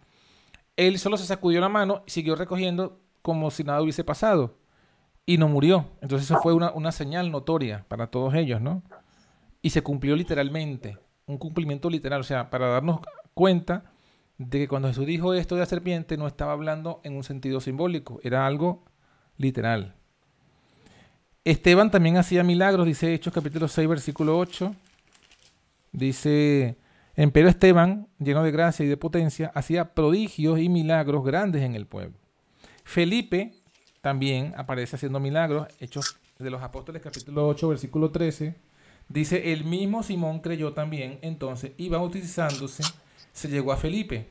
Él solo se sacudió la mano y siguió recogiendo como si nada hubiese pasado y no murió. Entonces eso fue una, una señal notoria para todos ellos, ¿no? Y se cumplió literalmente, un cumplimiento literal, o sea, para darnos cuenta de que cuando Jesús dijo esto de la serpiente no estaba hablando en un sentido simbólico, era algo literal. Esteban también hacía milagros, dice Hechos capítulo 6, versículo 8. Dice, empero Esteban, lleno de gracia y de potencia, hacía prodigios y milagros grandes en el pueblo. Felipe también aparece haciendo milagros, Hechos de los Apóstoles capítulo 8, versículo 13. Dice, el mismo Simón creyó también, entonces, y bautizándose, se llegó a Felipe.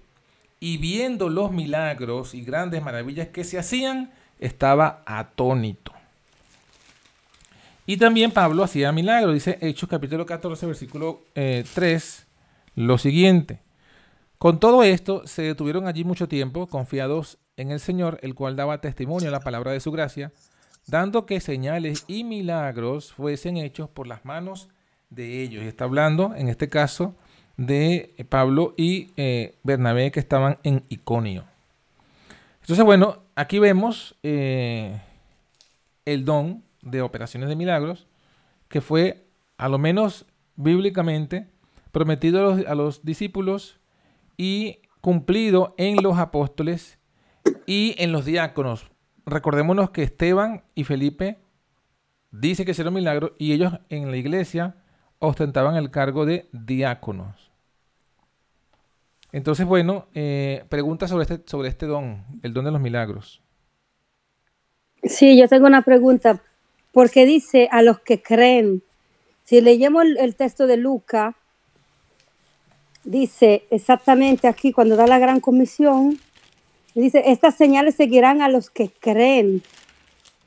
Y viendo los milagros y grandes maravillas que se hacían, estaba atónito. Y también Pablo hacía milagros, dice Hechos capítulo 14, versículo eh, 3, lo siguiente. Con todo esto se detuvieron allí mucho tiempo, confiados en el Señor, el cual daba testimonio a la palabra de su gracia, dando que señales y milagros fuesen hechos por las manos de ellos. Y está hablando, en este caso, de Pablo y eh, Bernabé que estaban en Iconio. Entonces, bueno, aquí vemos eh, el don de operaciones de milagros que fue, a lo menos bíblicamente, prometido a los, a los discípulos y cumplido en los apóstoles y en los diáconos. Recordémonos que Esteban y Felipe dice que hicieron milagros y ellos en la iglesia ostentaban el cargo de diáconos. Entonces, bueno, eh, pregunta sobre este, sobre este don, el don de los milagros. Sí, yo tengo una pregunta. Porque dice a los que creen. Si leemos el, el texto de Lucas, dice exactamente aquí cuando da la gran comisión, dice, estas señales seguirán a los que creen.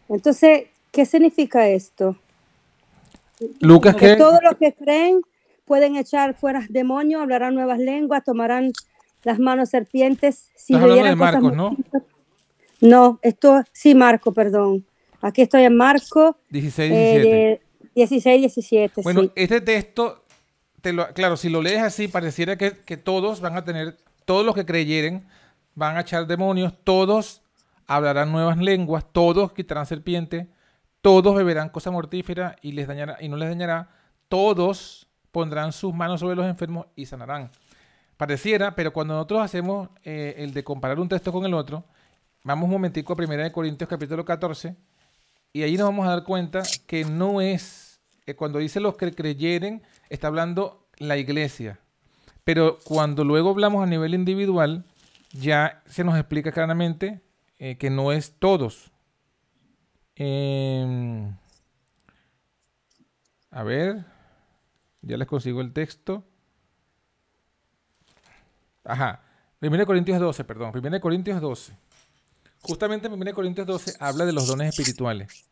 Entonces, ¿qué significa esto? Lucas Que todos los que creen pueden echar fuera demonios, hablarán nuevas lenguas, tomarán las manos serpientes. Si Estás hablando de Marcos, ¿no? No, esto sí, Marco, perdón. Aquí estoy en Marco 16, eh, 17. de 16, 17. Bueno, sí. este texto, te lo, claro, si lo lees así, pareciera que, que todos van a tener, todos los que creyeren van a echar demonios, todos hablarán nuevas lenguas, todos quitarán serpientes, todos beberán cosa mortífera y, les dañará, y no les dañará, todos pondrán sus manos sobre los enfermos y sanarán. Pareciera, pero cuando nosotros hacemos eh, el de comparar un texto con el otro, vamos un momentico a 1 Corintios capítulo 14, y ahí nos vamos a dar cuenta que no es, eh, cuando dice los que creyeren, está hablando la iglesia, Pero cuando luego hablamos a nivel individual, ya se nos explica claramente eh, que no es todos. Em, a ver, ya les consigo el texto. Ajá, 1 Corintios 12, perdón, 1 Corintios 12. Justamente 1 Corintios 12 habla de los dones espirituales.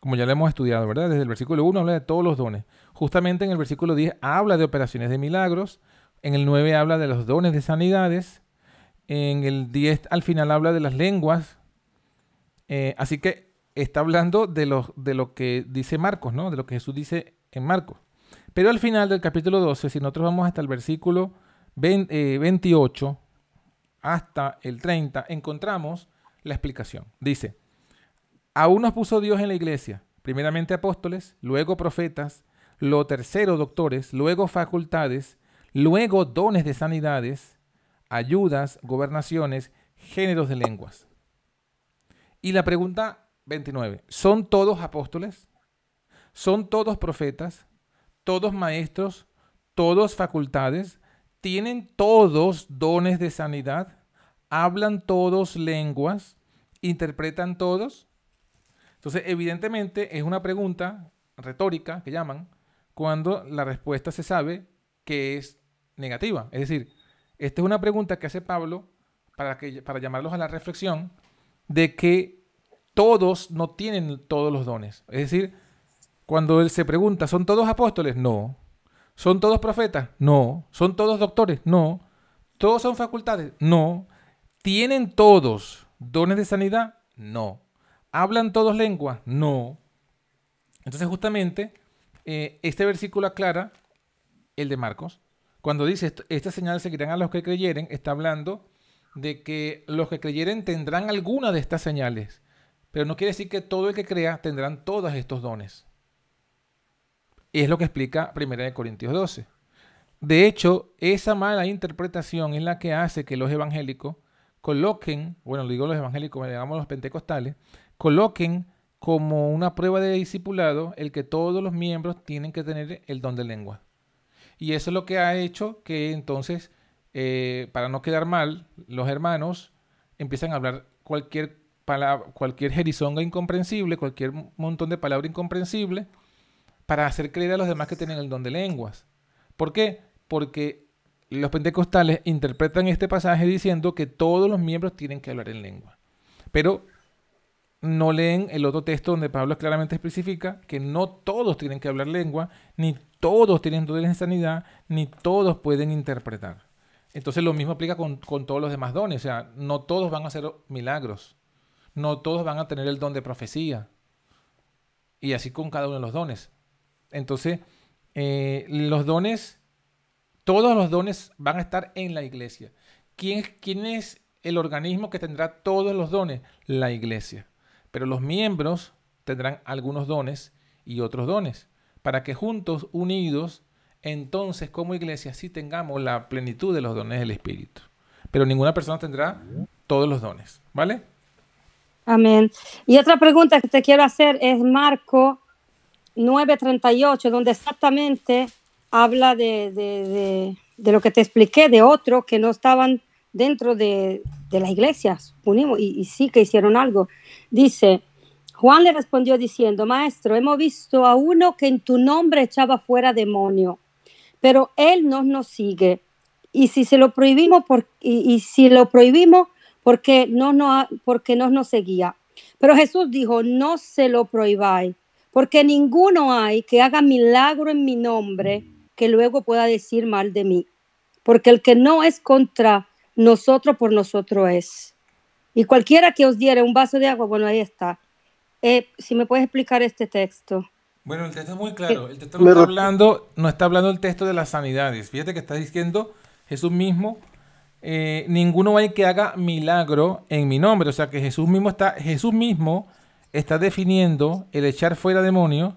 Como ya lo hemos estudiado, ¿verdad? Desde el versículo 1 habla de todos los dones. Justamente en el versículo 10 habla de operaciones de milagros. En el 9 habla de los dones de sanidades. En el 10 al final habla de las lenguas. Eh, así que está hablando de lo, de lo que dice Marcos, ¿no? De lo que Jesús dice en Marcos. Pero al final del capítulo 12, si nosotros vamos hasta el versículo 28 eh, hasta el 30, encontramos la explicación. Dice, aún nos puso Dios en la iglesia, primeramente apóstoles, luego profetas, lo tercero doctores, luego facultades, luego dones de sanidades, ayudas, gobernaciones, géneros de lenguas. Y la pregunta 29, ¿son todos apóstoles? ¿Son todos profetas? ¿Todos maestros? ¿Todos facultades? ¿Tienen todos dones de sanidad? ¿Hablan todos lenguas? ¿Interpretan todos? Entonces, evidentemente es una pregunta retórica que llaman cuando la respuesta se sabe que es negativa. Es decir, esta es una pregunta que hace Pablo para, que, para llamarlos a la reflexión de que todos no tienen todos los dones. Es decir, cuando él se pregunta, ¿son todos apóstoles? No. ¿Son todos profetas? No. ¿Son todos doctores? No. ¿Todos son facultades? No. ¿Tienen todos dones de sanidad? No. ¿Hablan todos lenguas? No. Entonces justamente eh, este versículo aclara el de Marcos. Cuando dice, estas señales seguirán a los que creyeren, está hablando de que los que creyeren tendrán alguna de estas señales. Pero no quiere decir que todo el que crea tendrán todos estos dones. Y es lo que explica 1 Corintios 12. De hecho, esa mala interpretación es la que hace que los evangélicos coloquen, bueno, digo los evangélicos, digamos los pentecostales, coloquen como una prueba de discipulado el que todos los miembros tienen que tener el don de lengua. Y eso es lo que ha hecho que entonces, eh, para no quedar mal, los hermanos empiezan a hablar cualquier palabra, cualquier jerizonga incomprensible, cualquier montón de palabras incomprensibles, para hacer creer a los demás que tienen el don de lenguas. ¿Por qué? Porque los pentecostales interpretan este pasaje diciendo que todos los miembros tienen que hablar en lengua. Pero no leen el otro texto donde Pablo claramente especifica que no todos tienen que hablar lengua, ni todos tienen dones de sanidad, ni todos pueden interpretar. Entonces lo mismo aplica con, todos los demás dones, o sea, no todos van a hacer milagros, no todos van a tener el don de profecía, y así con cada uno de los dones. Entonces, eh, los dones, todos los dones van a estar en la iglesia. ¿Quién, ¿Quién es el organismo que tendrá todos los dones? La iglesia. Pero los miembros tendrán algunos dones y otros dones, para que juntos, unidos, entonces como iglesia sí tengamos la plenitud de los dones del Espíritu. Pero ninguna persona tendrá todos los dones, ¿vale? Amén. Y otra pregunta que te quiero hacer es Marco 9:38, donde exactamente habla de, lo que te expliqué, de otros que no estaban dentro de, de las iglesias, unimos, y sí que hicieron algo. Dice, Juan le respondió diciendo, Maestro, hemos visto a uno que en tu nombre echaba fuera demonio, pero él no nos sigue. Y si se lo prohibimos, por, y, si lo prohibimos, porque no, no, porque no nos seguía. Pero Jesús dijo, no se lo prohibáis, porque ninguno hay que haga milagro en mi nombre que luego pueda decir mal de mí. Porque el que no es contra nosotros, por nosotros es. Y cualquiera que os diera un vaso de agua, bueno, ahí está. Eh, si me puedes explicar este texto. Bueno, el texto es muy claro. El texto no está hablando, no está hablando el texto de las sanidades. Fíjate que está diciendo Jesús mismo, eh, ninguno hay que haga milagro en mi nombre. O sea que Jesús mismo está, Jesús mismo está definiendo el echar fuera demonios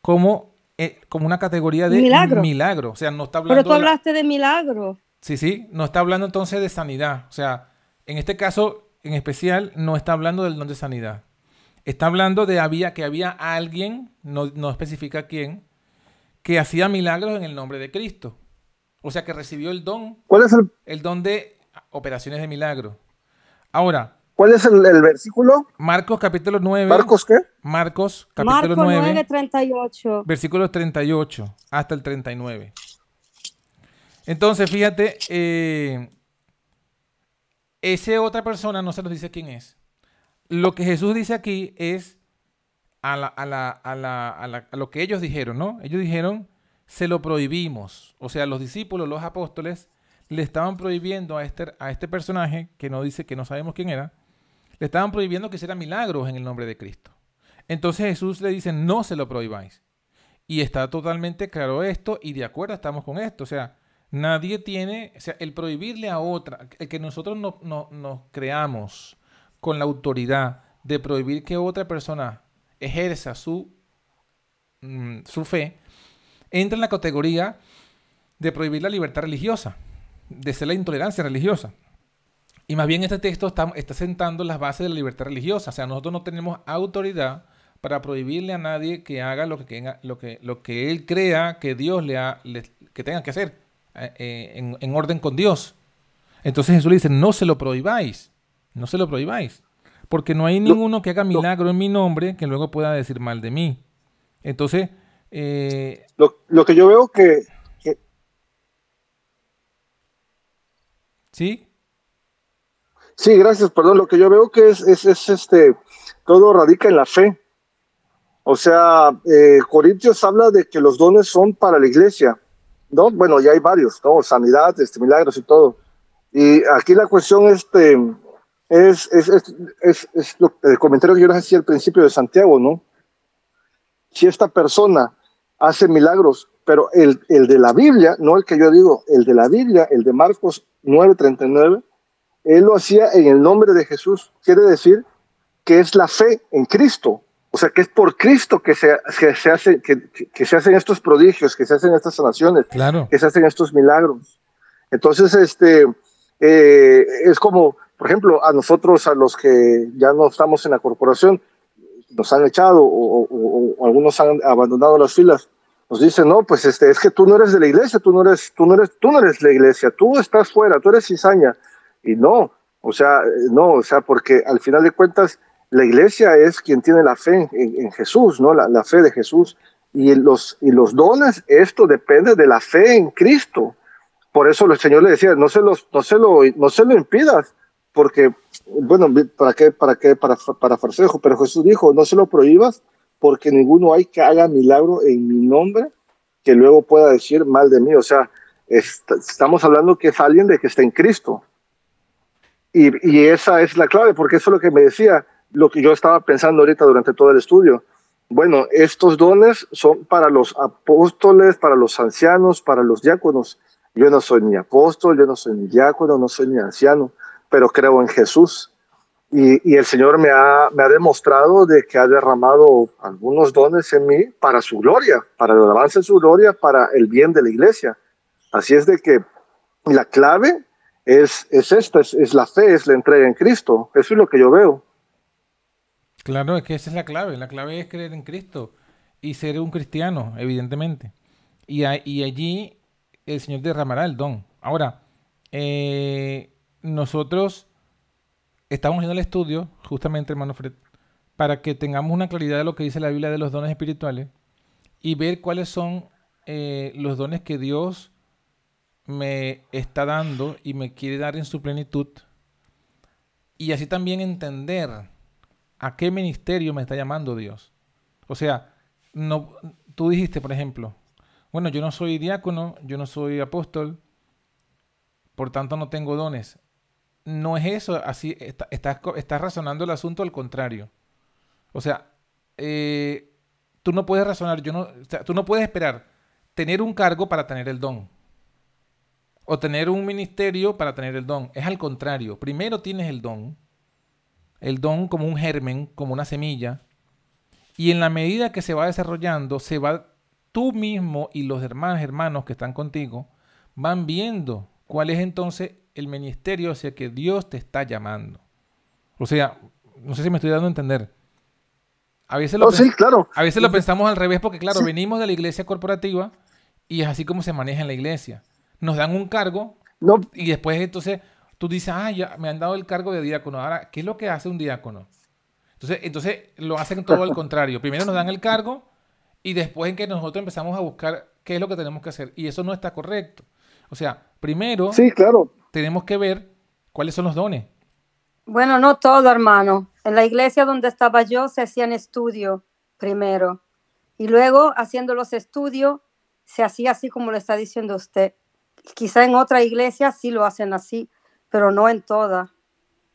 como, eh, como una categoría de milagro. O sea, no está hablando. Pero tú hablaste de, de milagro. Sí, sí, no está hablando entonces de sanidad. O sea, en este caso, en especial no está hablando del don de sanidad. Está hablando de había, que había alguien, no, no especifica quién, que hacía milagros en el nombre de Cristo. O sea que recibió el don. ¿Cuál es el, el don de operaciones de milagro. Ahora. ¿Cuál es el, versículo? Marcos capítulo 9. ¿Marcos qué? Marcos capítulo Marcos 9. 9 38. Versículos 38 hasta el 39. Entonces, fíjate, eh, esa otra persona no se nos dice quién es. Lo que Jesús dice aquí es a, lo que ellos dijeron, ¿no? Ellos dijeron, se lo prohibimos. O sea, los discípulos, los apóstoles, le estaban prohibiendo a este, a este personaje, que no dice que no sabemos quién era, le estaban prohibiendo que hiciera milagros en el nombre de Cristo. Entonces Jesús le dice, no se lo prohibáis. Y está totalmente claro esto y de acuerdo estamos con esto. O sea, nadie tiene, o sea, el prohibirle a otra, el que nosotros no, nos creamos con la autoridad de prohibir que otra persona ejerza su, mm, su fe, entra en la categoría de prohibir la libertad religiosa de ser la intolerancia religiosa. Y más bien este texto está, está sentando las bases de la libertad religiosa. O sea, nosotros no tenemos autoridad para prohibirle a nadie que haga lo que, lo que, lo que él crea que Dios le, ha, que tenga que hacer eh, eh, en, orden con Dios. Entonces Jesús le dice, no se lo prohibáis, no se lo prohibáis, porque no hay ninguno que haga milagro en mi nombre que luego pueda decir mal de mí. Entonces... Eh, lo, lo, que yo veo que ¿Sí? Sí, gracias, perdón. Lo que yo veo que es, es, este, todo radica en la fe. O sea, eh, Corintios habla de que los dones son para la iglesia, ¿no? Bueno, ya hay varios, ¿no? Sanidad, este, milagros y todo. Y aquí la cuestión este, es, es, es, es el comentario que yo les hacía al principio de Santiago, ¿no? Si esta persona hace milagros, pero el, el de la Biblia, no el que yo digo, el de la Biblia, el de Marcos 9:39, él lo hacía en el nombre de Jesús. Quiere decir que es la fe en Cristo. O sea, que es por Cristo que se, que se, hace, que, se hacen estos prodigios, que se hacen estas sanaciones, que se hacen estos milagros. Entonces, este, eh, es como, por ejemplo, a nosotros, a los que ya no estamos en la corporación, nos han echado o, o algunos han abandonado las filas nos dice, no, pues este, es que tú no eres de la iglesia, tú no eres, tú no eres, tú no eres la iglesia, tú estás fuera, tú eres cizaña. Y no, o sea, no, o sea, porque al final de cuentas, la iglesia es quien tiene la fe en, Jesús, ¿no? La, fe de Jesús. Y los, y los dones, esto depende de la fe en Cristo. Por eso el Señor le decía, no se, los, no se, lo, no se lo impidas, porque, bueno, ¿para qué? ¿Para qué? Para, para Farsejo. Pero Jesús dijo, no se lo prohíbas, porque ninguno hay que haga milagro en mi nombre que luego pueda decir mal de mí. O sea, estamos hablando que es alguien de que está en Cristo. Y, y, esa es la clave, porque eso es lo que me decía, lo que yo estaba pensando ahorita durante todo el estudio. Bueno, estos dones son para los apóstoles, para los ancianos, para los diáconos. Yo no soy ni apóstol, yo no soy ni diácono, no soy ni anciano, pero creo en Jesús. Y, el Señor me ha, me ha demostrado de que ha derramado algunos dones en mí para su gloria, para el avance de su gloria, para el bien de la iglesia. Así es de que la clave es, es esta, es, la fe, es la entrega en Cristo. Eso es lo que yo veo. Claro, es que esa es la clave. La clave es creer en Cristo y ser un cristiano, evidentemente. Y, y allí el Señor derramará el don. Ahora, eh, nosotros estamos haciendo el estudio, justamente, hermano Fred, para que tengamos una claridad de lo que dice la Biblia de los dones espirituales y ver cuáles son eh, los dones que Dios me está dando y me quiere dar en su plenitud. Y así también entender a qué ministerio me está llamando Dios. O sea, no, tú dijiste, por ejemplo, bueno, yo no soy diácono, yo no soy apóstol, por tanto no tengo dones no es eso, así estás está, razonando el asunto al contrario. O sea, eh, tú no puedes razonar, yo no, tú no puedes esperar tener un cargo para tener el don. O tener un ministerio para tener el don. Es al contrario. Primero tienes el don. El don como un germen, como una semilla. Y en la medida que se va desarrollando, se va tú mismo y los hermanos, hermanos que están contigo, van viendo cuál es entonces el ministerio hacia que Dios te está llamando. O sea, no sé si me estoy dando a entender. A veces lo, sí, claro. a veces lo pensamos al revés porque, claro, venimos de la iglesia corporativa y es así como se maneja en la iglesia. nos dan un cargo No, y después entonces tú dices, ah, ya me han dado el cargo de diácono. Ahora, ¿qué es lo que hace un diácono? Entonces, entonces lo hacen todo al contrario. Primero nos dan el cargo y después en que nosotros empezamos a buscar qué es lo que tenemos que hacer. Y eso no está correcto. O sea, primero sí, claro. tenemos que ver cuáles son los dones. Bueno, no todo, hermano. En la iglesia donde estaba yo se hacían estudios primero. Y luego, haciendo los estudios, se hacía así como le está diciendo usted. Quizá en otra iglesia sí lo hacen así, pero no en todas.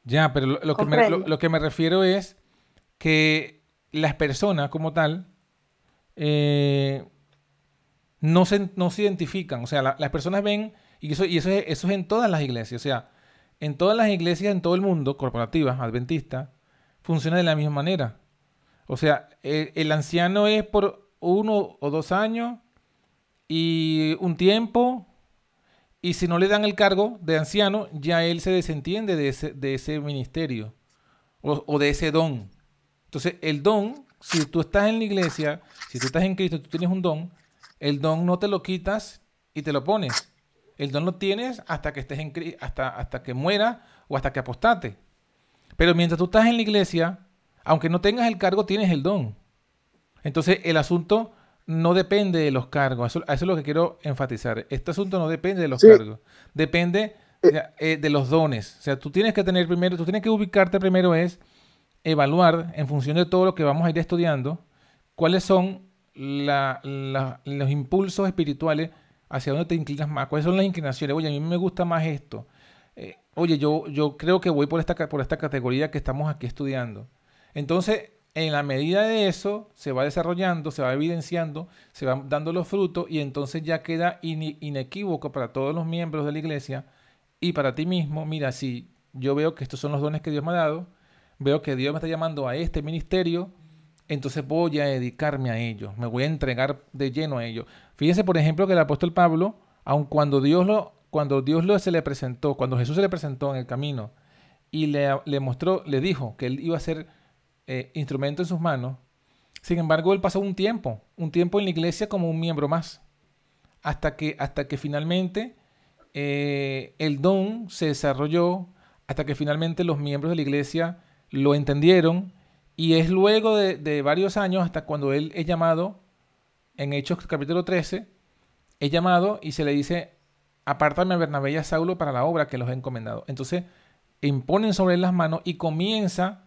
Ya, pero lo, lo que me, lo que me refiero es que las personas como tal eh, no, se, no se identifican. O sea, la- las personas ven, y eso, y eso es, eso es en todas las iglesias. O sea, en todas las iglesias en todo el mundo, corporativas, adventistas, funciona de la misma manera. O sea, el, el anciano es por uno o dos años y un tiempo, y si no le dan el cargo de anciano, ya él se desentiende de ese, de ese ministerio o, o de ese don. Entonces, el don, si tú estás en la iglesia, si tú estás en Cristo, tú tienes un don, el don no te lo quitas y te lo pones. El don lo tienes hasta que estés en hasta, hasta que muera o hasta que apostate. Pero mientras tú estás en la iglesia, aunque no tengas el cargo, tienes el don. Entonces, el asunto no depende de los cargos. Eso, eso es lo que quiero enfatizar. Este asunto no depende de los Sí. cargos. Depende de, eh, de los dones. O sea, tú tienes que tener primero, tú tienes que ubicarte primero es evaluar en función de todo lo que vamos a ir estudiando, cuáles son los impulsos espirituales hacia dónde te inclinas más, cuáles son las inclinaciones. Oye, a mí me gusta más esto. Eh, oye, yo, yo creo que voy por esta, por esta categoría que estamos aquí estudiando. Entonces, en la medida de eso, se va desarrollando, se va evidenciando, se van dando los frutos y entonces ya queda inequívoco para todos los miembros de la iglesia y para ti mismo. Mira, si yo veo que estos son los dones que Dios me ha dado, veo que Dios me está llamando a este ministerio, entonces voy a dedicarme a ello, me voy a entregar de lleno a ello. Fíjense, por ejemplo, que el apóstol Pablo, aun cuando Dios lo, cuando Dios lo se le presentó, cuando Jesús se le presentó en el camino y le, le mostró, le dijo que él iba a ser eh, instrumento en sus manos, sin embargo, él pasó un tiempo, un tiempo en la iglesia como un miembro más, hasta que, hasta que finalmente eh, el don se desarrolló, hasta que finalmente los miembros de la iglesia lo entendieron, y es luego de, varios años hasta cuando él es llamado, en Hechos capítulo 13, es llamado y se le dice, apártame a Bernabé y a Saulo para la obra que los he encomendado. Entonces, imponen sobre él las manos y comienza,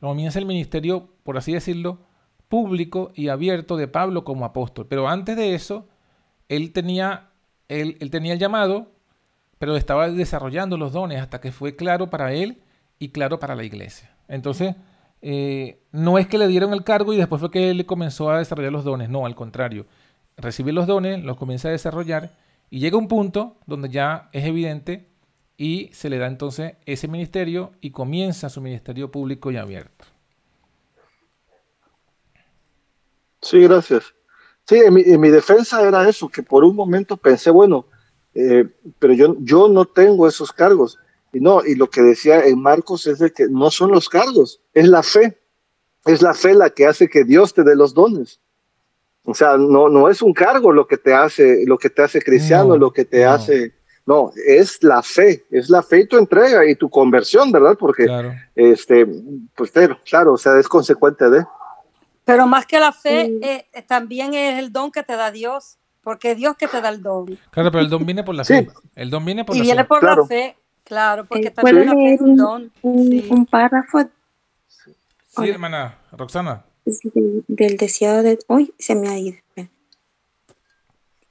comienza el ministerio, por así decirlo, público y abierto de Pablo como apóstol. Pero antes de eso, él tenía, él, él tenía el llamado, pero estaba desarrollando los dones hasta que fue claro para él y claro para la iglesia. Entonces, eh, no es que le dieron el cargo y después fue que él comenzó a desarrollar los dones, no, al contrario. Recibe los dones, los comienza a desarrollar y llega un punto donde ya es evidente y se le da entonces ese ministerio y comienza su ministerio público y abierto. Sí, gracias. Sí, en mi, en mi defensa era eso, que por un momento pensé, bueno, eh, pero yo, yo no tengo esos cargos. Y no, y lo que decía en Marcos es de que no son los cargos, es la fe. Es la fe la que hace que Dios te dé los dones. O sea, no, no es un cargo lo que te hace, lo que te hace cristiano, No, lo que te no. hace. No, es la fe, es la fe y tu entrega y tu conversión, ¿verdad? Porque, Claro. este, pues, pero, claro, o sea, es consecuente de. Pero más que la fe, eh, eh, también es el don que te da Dios, porque es Dios que te da el don. Claro, pero el don viene por la Sí. fe. El don viene por Y la viene fe. por Claro. la fe, claro, porque Eh, también ¿puedo leer un un- don. un, sí. un párrafo Sí, Hola. hermana Roxana. del, del deseado de hoy se me ha ido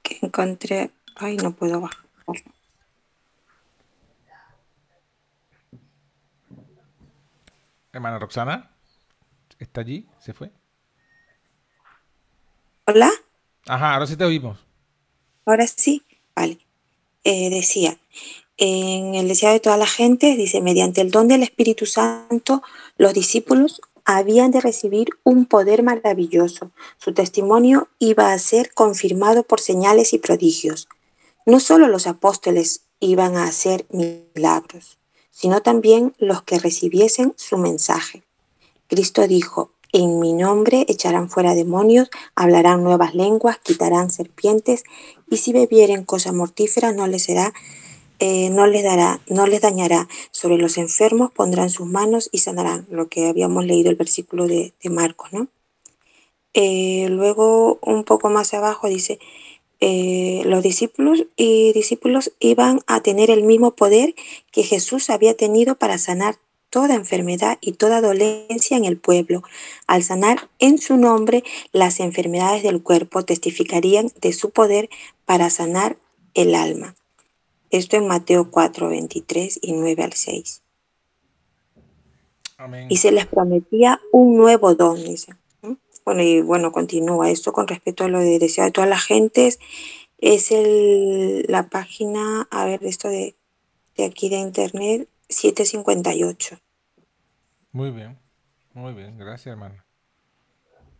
que encontré ay no puedo bajar Hermana Roxana. ¿Está allí? ¿Se fue? hola Ajá, ahora sí te oímos. ahora sí vale Eh, decía en el deseado de toda la gente dice mediante el don del Espíritu Santo los discípulos habían de recibir un poder maravilloso su testimonio iba a ser confirmado por señales y prodigios No solo los apóstoles iban a hacer milagros, sino también los que recibiesen su mensaje. Cristo dijo, En mi nombre echarán fuera demonios, hablarán nuevas lenguas, quitarán serpientes, y si bebieren cosas mortíferas no les será, eh, no les dará, no les dañará. Sobre los enfermos pondrán sus manos y sanarán. Lo que habíamos leído el versículo de, Marcos, ¿no? Eh, luego, un poco más abajo dice, eh, los discípulos y discípulos iban a tener el mismo poder que Jesús había tenido para sanar toda enfermedad y toda dolencia en el pueblo. Al sanar en su nombre las enfermedades del cuerpo, testificarían de su poder para sanar el alma. Esto en Mateo 4, 23 y 9 al 6. Amén. Y se les prometía un nuevo don, dice. Bueno, y bueno, continúa esto con respecto a lo de deseo de todas las gentes. Es el, la página, a ver, esto de, de aquí de internet, 758. Muy bien, muy bien, gracias hermana.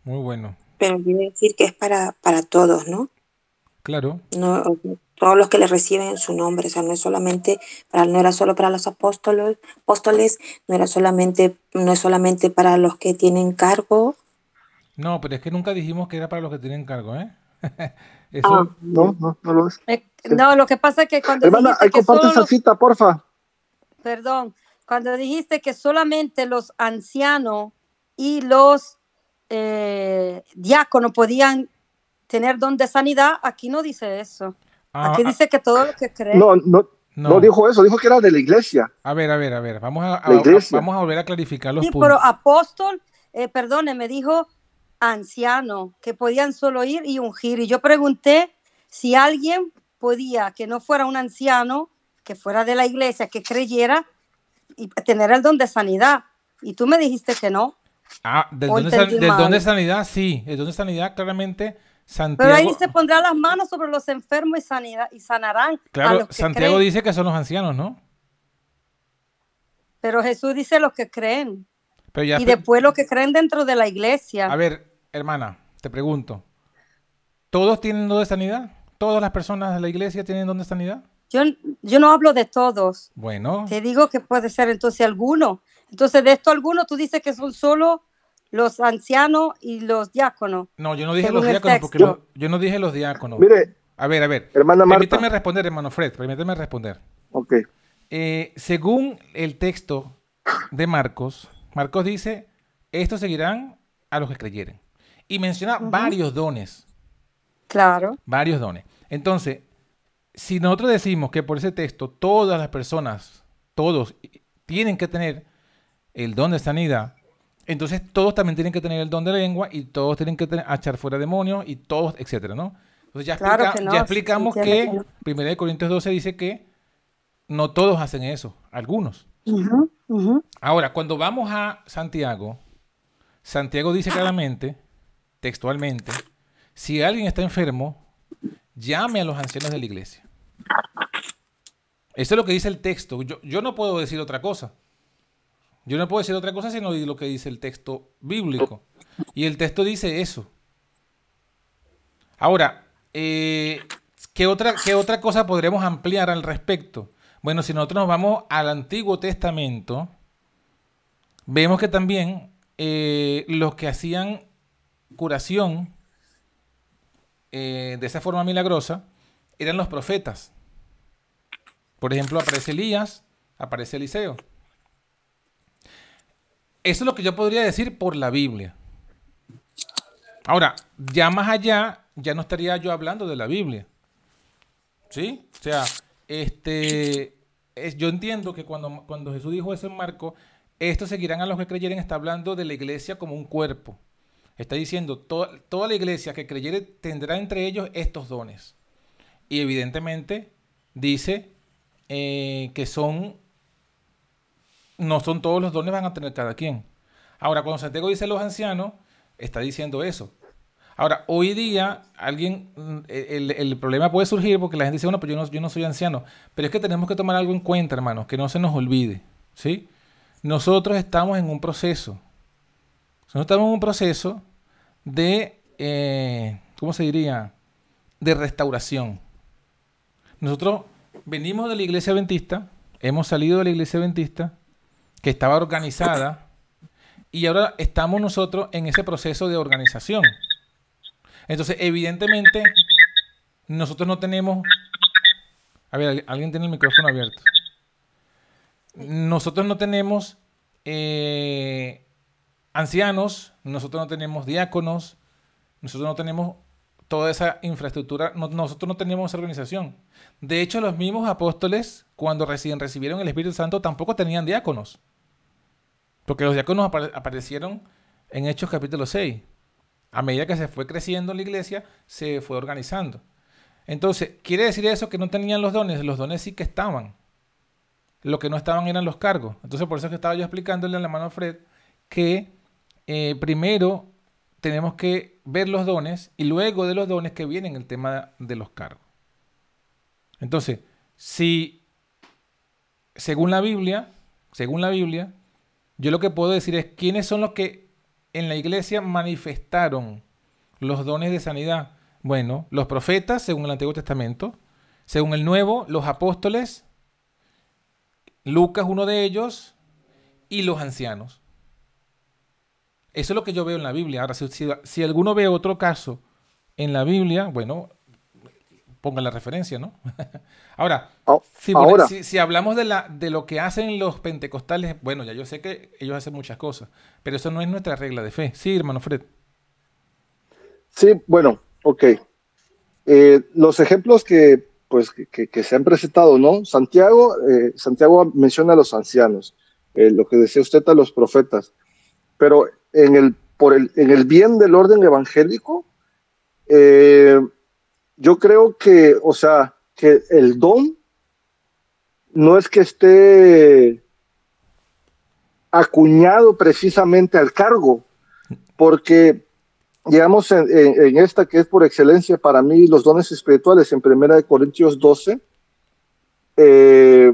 Muy bueno. Pero quiere decir que es para, para todos, ¿no? Claro, No, todos los que le reciben en su nombre, o sea, no es solamente para, no era solo para los apóstoles, apóstoles, no era solamente, no es solamente para los que tienen cargo. no, pero es que nunca dijimos que era para los que tienen cargo, ¿eh? Eso, Ah, No, no, no lo es. Eh, No, lo que pasa es que cuando Hermana, dijiste ahí que comparte solo esa los, cita, porfa. perdón, cuando dijiste que solamente los ancianos y los eh, diáconos podían tener don de sanidad, aquí no dice eso. Ah, Aquí ah, dice que todos los que creen. No, no, no. no dijo eso, dijo que era de la iglesia. A ver, a ver, a ver, vamos a, a- iglesia. vamos a volver a clarificar los Sí, puntos. pero apóstol, eh, perdone, me dijo anciano, que podían solo ir y ungir. Y yo pregunté si alguien podía, que no fuera un anciano, que fuera de la iglesia, que creyera y tener el don de sanidad. Y tú me dijiste que no. Ah, del don de, san- del don de sanidad, sí. El don de sanidad, claramente, Pero ahí dice, pondrá las manos sobre los enfermos y, sanidad, y sanarán a claro, los que Santiago creen. dice que son los ancianos, ¿no? Pero Jesús dice los que creen. Pero ya, Y después los que creen dentro de la iglesia. a ver, hermana, te pregunto, ¿todos tienen don de sanidad? ¿Todas las personas de la iglesia tienen don de sanidad? Yo, yo no hablo de todos. Bueno, Te digo que puede ser entonces alguno. Entonces, de esto alguno, tú dices que son solo los ancianos y los diáconos. no, yo no dije los diáconos, porque yo no dije los diáconos. Mire, A ver, a ver, hermana Marta. permíteme responder, hermano Fred, permíteme responder. Ok. Eh, según el texto de Marcos, Marcos dice, estos seguirán a los que creyeren. Y menciona varios dones, Claro. varios dones. Entonces, si nosotros decimos que por ese texto todas las personas, todos tienen que tener el don de sanidad, entonces todos también tienen que tener el don de lengua y todos tienen que tener, echar fuera demonios y todos, etcétera, ¿no? Entonces ya, Claro explica- que no, ya sí, explicamos que que no. 1 Corintios 12 dice que no todos hacen eso, algunos. Ahora, cuando vamos a Santiago, Santiago dice claramente, textualmente, si alguien está enfermo, llame a los ancianos de la iglesia. Eso es lo que dice el texto. Yo, yo no puedo decir otra cosa. Yo no puedo decir otra cosa sino lo que dice el texto bíblico. Y el texto dice eso. Ahora, eh, ¿qué, otra, ¿qué otra cosa podremos ampliar al respecto? Bueno, si nosotros nos vamos al Antiguo Testamento, vemos que también eh, los que hacían curación eh, de esa forma milagrosa eran los profetas. Por ejemplo, aparece Elías, aparece Eliseo. Eso es lo que yo podría decir por la Biblia. Ahora, ya más allá, ya no estaría yo hablando de la Biblia. ¿Sí? O sea, este, es- yo entiendo que cuando, cuando Jesús dijo eso en Marco, estos seguirán a los que creyeren, está hablando de la iglesia como un cuerpo. Está diciendo, "Toda- la iglesia que creyere tendrá entre ellos estos dones. Y evidentemente dice eh, que son, no son todos los dones van a tener cada quien. Ahora, cuando Santiago dice los ancianos, está diciendo eso. Ahora, hoy día, alguien, mm, el, el problema puede surgir porque la gente dice, bueno, pero yo no, yo no soy anciano. Pero es que tenemos que tomar algo en cuenta, hermanos, que no se nos olvide. ¿Sí? Nosotros estamos en un proceso. Nosotros estamos en un proceso de, eh, ¿cómo se diría? De restauración. Nosotros venimos de la iglesia adventista, hemos salido de la iglesia adventista, que estaba organizada y ahora estamos nosotros en ese proceso de organización. Entonces, evidentemente, nosotros no tenemos... A ver, alguien tiene el micrófono abierto. Nosotros no tenemos eh, ancianos, nosotros no tenemos diáconos, nosotros no tenemos toda esa infraestructura, nosotros no tenemos esa organización. De hecho, los mismos apóstoles, cuando recién recibieron el Espíritu Santo, tampoco tenían diáconos. Porque los diáconos aparecieron en Hechos capítulo 6. A medida que se fue creciendo la iglesia, se fue organizando. Entonces, ¿quiere decir eso que no tenían los dones? Los dones sí que estaban. Lo que no estaban eran los cargos. Entonces, por eso es que estaba yo explicándole a la mano Fred que eh, primero tenemos que ver los dones y luego de los dones que vienen el tema de los cargos. Entonces, si según la Biblia, según la Biblia, yo lo que puedo decir es quiénes son los que en la iglesia manifestaron los dones de sanidad. Bueno, los profetas, según el Antiguo Testamento, según el Nuevo, los apóstoles, Lucas, uno de ellos, y los ancianos. Eso es lo que yo veo en la Biblia. Ahora, si, alguno ve otro caso en la Biblia, bueno, ponga la referencia, ¿no? Ahora, si, hablamos de, la, de lo que hacen los pentecostales, bueno, ya yo sé que ellos hacen muchas cosas, pero eso no es nuestra regla de fe. Sí, hermano Fred. Sí, bueno, ok. Eh, los ejemplos que, pues, que, se han presentado, ¿no? Santiago, eh, Santiago menciona a los ancianos, eh, lo que decía usted a los profetas, pero en el, por el, en el bien del orden evangélico, eh, yo creo que, o sea, que el don no es que esté acuñado precisamente al cargo, porque digamos en, esta que es por excelencia para mí los dones espirituales en Primera de Corintios 12, eh,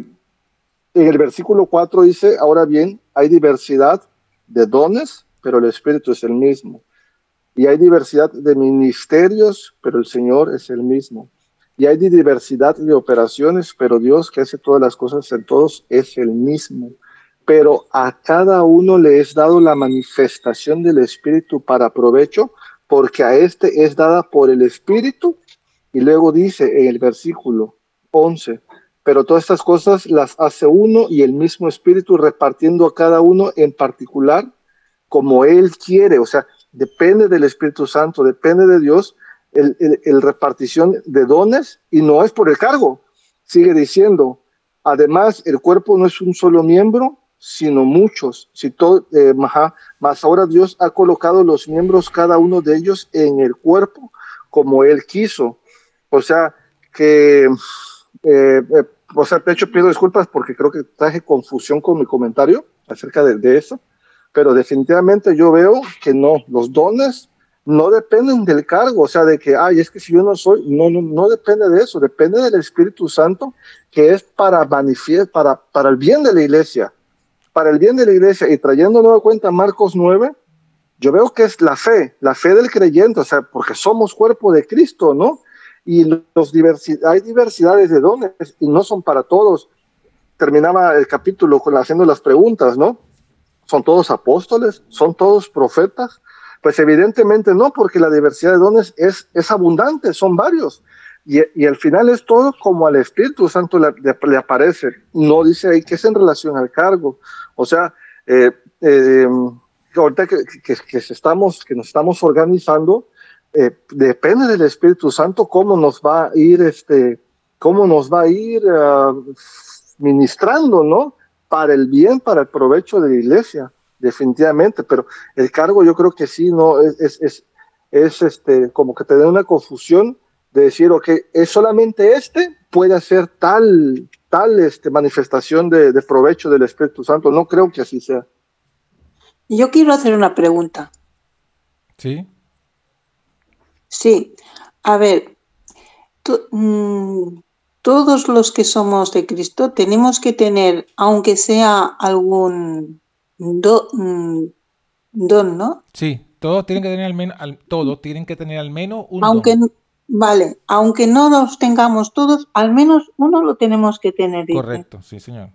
en el versículo 4 dice, ahora bien, hay diversidad de dones, pero el Espíritu es el mismo. Y hay diversidad de ministerios, pero el Señor es el mismo. Y hay diversidad de operaciones, pero Dios que hace todas las cosas en todos es el mismo. Pero a cada uno le es dado la manifestación del Espíritu para provecho, porque a este es dada por el Espíritu. Y luego dice en el versículo 11, pero todas estas cosas las hace uno y el mismo Espíritu repartiendo a cada uno en particular como Él quiere, o sea, depende del Espíritu Santo, depende de Dios, el, repartición de dones y no es por el cargo. Sigue diciendo, además, el cuerpo no es un solo miembro, sino muchos. Si todo, eh, más ahora Dios ha colocado los miembros, cada uno de ellos, en el cuerpo como Él quiso. O sea, que, eh, eh, o sea, de hecho pido disculpas porque creo que traje confusión con mi comentario acerca de eso pero definitivamente yo veo que no, los dones no dependen del cargo, o sea, de que, ay, es que si yo no soy, no, no, no depende de eso, depende del Espíritu Santo, que es para manifestar, para, para el bien de la iglesia, para el bien de la iglesia, y trayendo nueva cuenta Marcos 9, yo veo que es la fe, la fe del creyente, o sea, porque somos cuerpo de Cristo, ¿no? Y los hay diversidades de dones y no son para todos. Terminaba el capítulo con haciendo las preguntas, ¿no? ¿Son todos apóstoles? ¿Son todos profetas? Pues evidentemente no, porque la diversidad de dones es, es abundante, son varios. Y, y al final es todo como al Espíritu Santo le, aparece. No dice ahí que es en relación al cargo. O sea, eh, eh, ahorita que, que, estamos, que nos estamos organizando, eh, depende del Espíritu Santo cómo nos va a ir, este, cómo nos va a ir ah, ministrando, ¿no? Para el bien, para el provecho de la iglesia, definitivamente, pero el cargo yo creo que sí, no, es, es, es, este, como que te da una confusión de decir, ok, es solamente este, puede hacer tal, tal este, manifestación de, de provecho del Espíritu Santo, no creo que así sea. Yo quiero hacer una pregunta. Sí. Sí, a ver, tú, mm, todos los que somos de Cristo tenemos que tener, aunque sea algún mm, don, ¿no? Sí, todos tienen que tener al menos, todos tienen que tener al menos un aunque, don. Vale, aunque no los tengamos todos, al menos uno lo tenemos que tener. Correcto, sí, señor.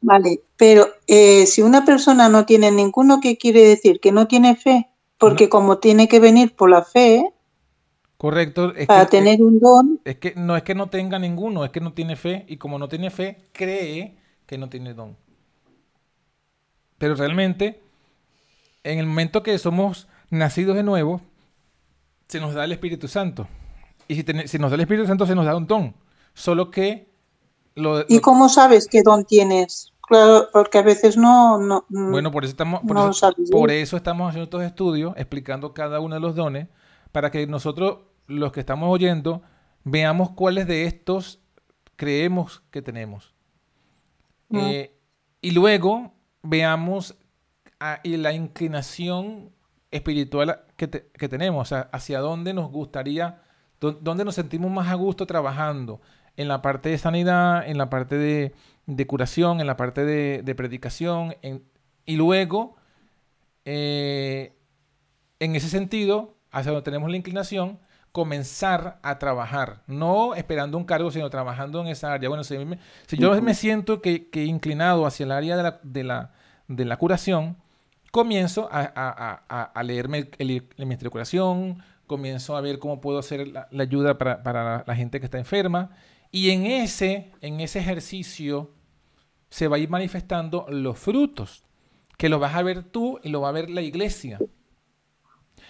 Vale, pero eh, si una persona no tiene ninguno, ¿qué quiere decir? Que no tiene fe. Porque como tiene que venir por la fe, Correcto. para tener un don. Es que no es que no tenga ninguno, es que no tiene fe. Y como no tiene fe, cree que no tiene don. Pero realmente, en el momento que somos nacidos de nuevo, se nos da el Espíritu Santo. Y si, si nos da el Espíritu Santo, se nos da un don. Solo que... Lo, ¿Y cómo sabes qué don tienes? Claro, porque a veces no... no bueno, por eso, estamos, por, eso, por eso estamos haciendo estos estudios, explicando cada uno de los dones, para que nosotros, los que estamos oyendo, veamos cuáles de estos creemos que tenemos. Eh, y luego veamos a, y la inclinación espiritual que, que, tenemos, o sea, hacia dónde nos gustaría, dónde nos sentimos más a gusto trabajando, en la parte de sanidad, en la parte de, de curación, en la parte de, de predicación, y luego, eh, en ese sentido, hacia donde tenemos la inclinación, comenzar a trabajar, no esperando un cargo, sino trabajando en esa área. Bueno, si, yo me siento que, que, inclinado hacia el área de la, de la, de la curación, comienzo a, a, a, leerme el, el, Ministerio de Curación, comienzo a ver cómo puedo hacer la, la ayuda para, para, la gente que está enferma, y en ese, en ese ejercicio se va a ir manifestando los frutos, que lo vas a ver tú y lo va a ver la iglesia.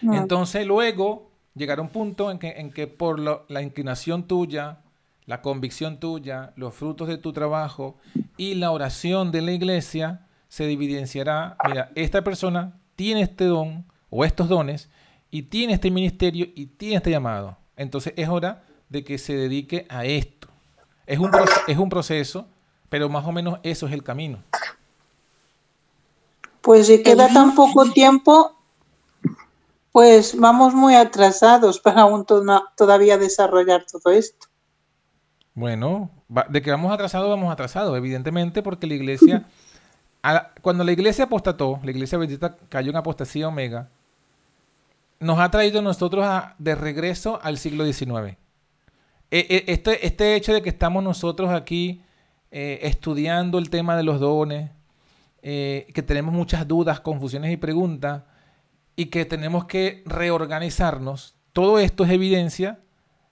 Entonces luego llegar a un punto en que, en que por la inclinación tuya, la convicción tuya, los frutos de tu trabajo y la oración de la iglesia, se evidenciará, mira, esta persona tiene este don o estos dones y tiene este ministerio y tiene este llamado. Entonces es hora de que se dedique a esto. Es un, es un proceso, pero más o menos eso es el camino. Pues si queda tan poco tiempo, pues vamos muy atrasados para aún todavía desarrollar todo esto. Bueno, de que vamos atrasados, vamos atrasados, evidentemente, porque la iglesia, cuando la iglesia apostató, la iglesia bendita cayó en apostasía omega, nos ha traído nosotros de regreso al siglo XIX. E, e, este, este hecho de que estamos nosotros aquí eh, estudiando el tema de los dones, eh, que tenemos muchas dudas, confusiones y preguntas, y que tenemos que reorganizarnos, todo esto es evidencia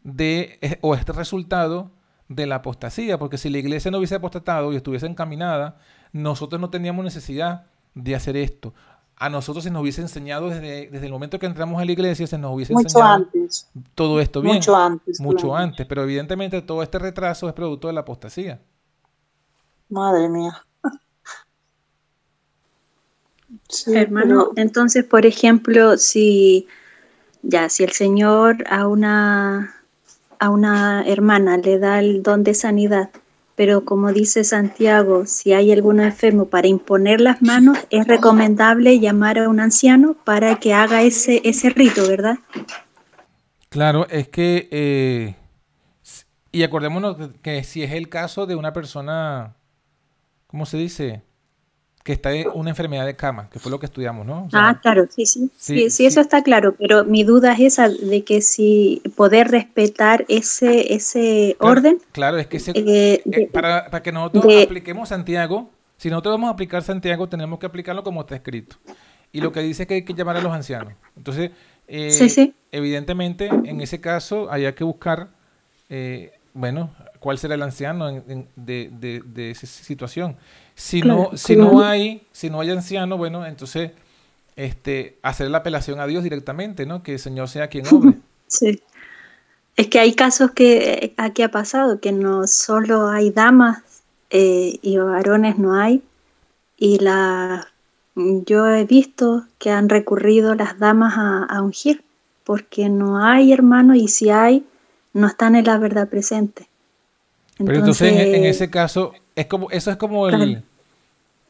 de, o este resultado de la apostasía, porque si la iglesia no hubiese apostatado y estuviese encaminada, nosotros no teníamos necesidad de hacer esto. A nosotros se nos hubiese enseñado desde, desde el momento que entramos a la iglesia, se nos hubiese mucho enseñado antes. todo esto bien. Mucho antes. Mucho antes, pero evidentemente todo este retraso es producto de la apostasía. Madre mía. Hermano, entonces, por ejemplo, si ya, si el Señor a una a una hermana le da el don de sanidad, pero como dice Santiago, si hay algún enfermo para imponer las manos, es recomendable llamar a un anciano para que haga ese, ese rito, ¿verdad? Claro, es que, eh, y acordémonos que si es el caso de una persona, ¿cómo se dice? Que está en una enfermedad de cama, que fue lo que estudiamos, ¿no? ah, claro, sí, sí, sí, sí, eso está claro, pero mi duda es esa de que si poder respetar ese, ese orden. Claro, es que eh, eh, para, para, que nosotros apliquemos Santiago, si nosotros vamos a aplicar Santiago, tenemos que aplicarlo como está escrito. Y lo que dice es que hay que llamar a los ancianos. Entonces, eh, evidentemente, en ese caso, hay que buscar, bueno, cuál será el anciano de, de, de esa situación. Si, no, si no hay, si no hay anciano, bueno, entonces este, hacer la apelación a Dios directamente, ¿no? Que el Señor sea quien obre. Sí. Es que hay casos que eh, aquí ha pasado, que no solo hay damas eh, y varones no hay, y la, yo he visto que han recurrido las damas a, ungir, porque no hay hermanos y si hay, no están en la verdad presente. Pero entonces en, ese caso, es como, eso es como el,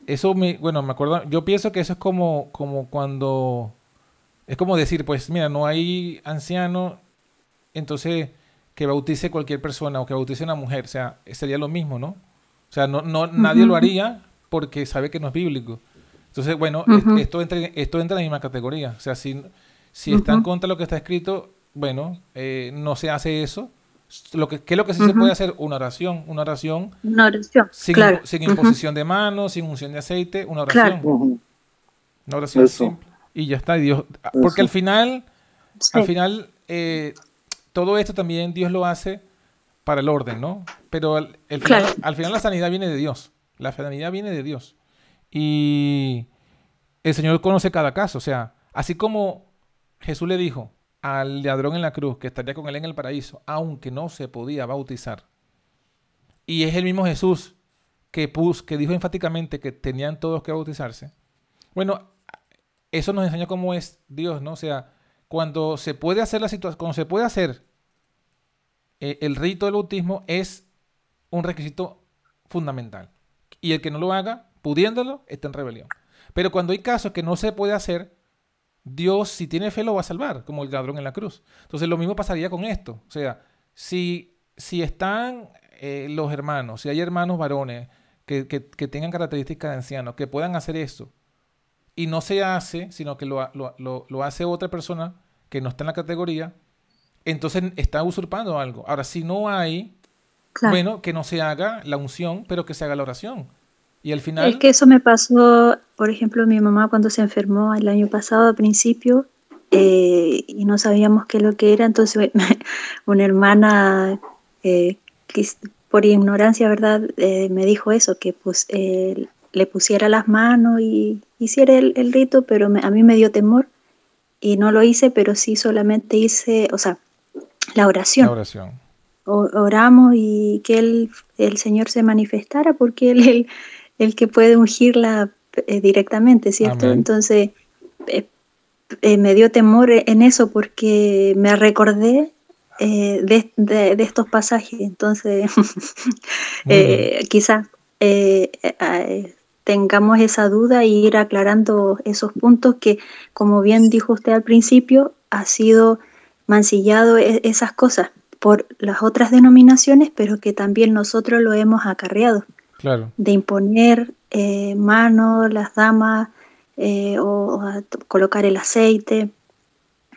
eso me, bueno, me acuerdo, yo pienso que eso es como, como cuando, es como decir, pues mira, no hay anciano, entonces que bautice cualquier persona o que bautice una mujer, o sea, sería lo mismo, ¿no? O sea, no, no, nadie lo haría porque sabe que no es bíblico. Entonces, bueno, esto, entra, esto entra en la misma categoría. O sea, si, si está en contra de lo que está escrito, bueno, eh, no se hace eso, Lo que, ¿Qué es lo que sí se puede hacer? Una oración, una oración. Una oración, sin, claro. sin imposición de manos, sin unción de aceite, una oración. Una oración Eso. simple. Y ya está. y Dios, porque Eso. al final, Sí. al final, eh, todo esto también Dios lo hace para el orden, ¿no? Pero al, el final, Claro. al final la sanidad viene de Dios. La sanidad viene de Dios. Y el Señor conoce cada caso. O sea, así como Jesús le dijo al ladrón en la cruz que estaría con él en el paraíso, aunque no se podía bautizar. Y es el mismo Jesús que, pus, que dijo enfáticamente que tenían todos que bautizarse. Bueno, eso nos enseña cómo es Dios, ¿no? O sea, cuando se puede hacer la situación, cuando se puede hacer eh, el rito del bautismo es un requisito fundamental. Y el que no lo haga, pudiéndolo, está en rebelión. Pero cuando hay casos que no se puede hacer, Dios, si tiene fe, lo va a salvar, como el ladrón en la cruz. Entonces, lo mismo pasaría con esto. O sea, si, si están eh, los hermanos, si hay hermanos varones que, que- que tengan características de ancianos, que puedan hacer eso, y no se hace, sino que lo, lo- lo- lo hace otra persona que no está en la categoría, entonces está usurpando algo. Ahora, si no hay, Claro. bueno, que no se haga la unción, pero que se haga la oración. Y al final, Es que eso me pasó, por ejemplo, mi mamá cuando se enfermó el año pasado a principio eh, y no sabíamos qué lo que era, entonces una hermana eh, por ignorancia, ¿verdad? Eh, me dijo eso, que pues le pusiera las manos y hiciera el, el rito, pero me- a mí me dio temor y no lo hice, pero sí solamente hice, o sea, la oración la oración. o- oramos y que él, el Señor se manifestara porque Él el, que puede ungirla eh, directamente, ¿cierto? Amén. Entonces eh, eh, me dio temor en eso porque me recordé de, de- de estos pasajes, entonces quizás tengamos esa duda y ir aclarando esos puntos que, como bien dijo usted al principio, ha sido mancillado e- esas cosas por las otras denominaciones, pero que también nosotros lo hemos acarreado, Claro. de imponer eh, manos, las damas, eh, o, colocar el aceite.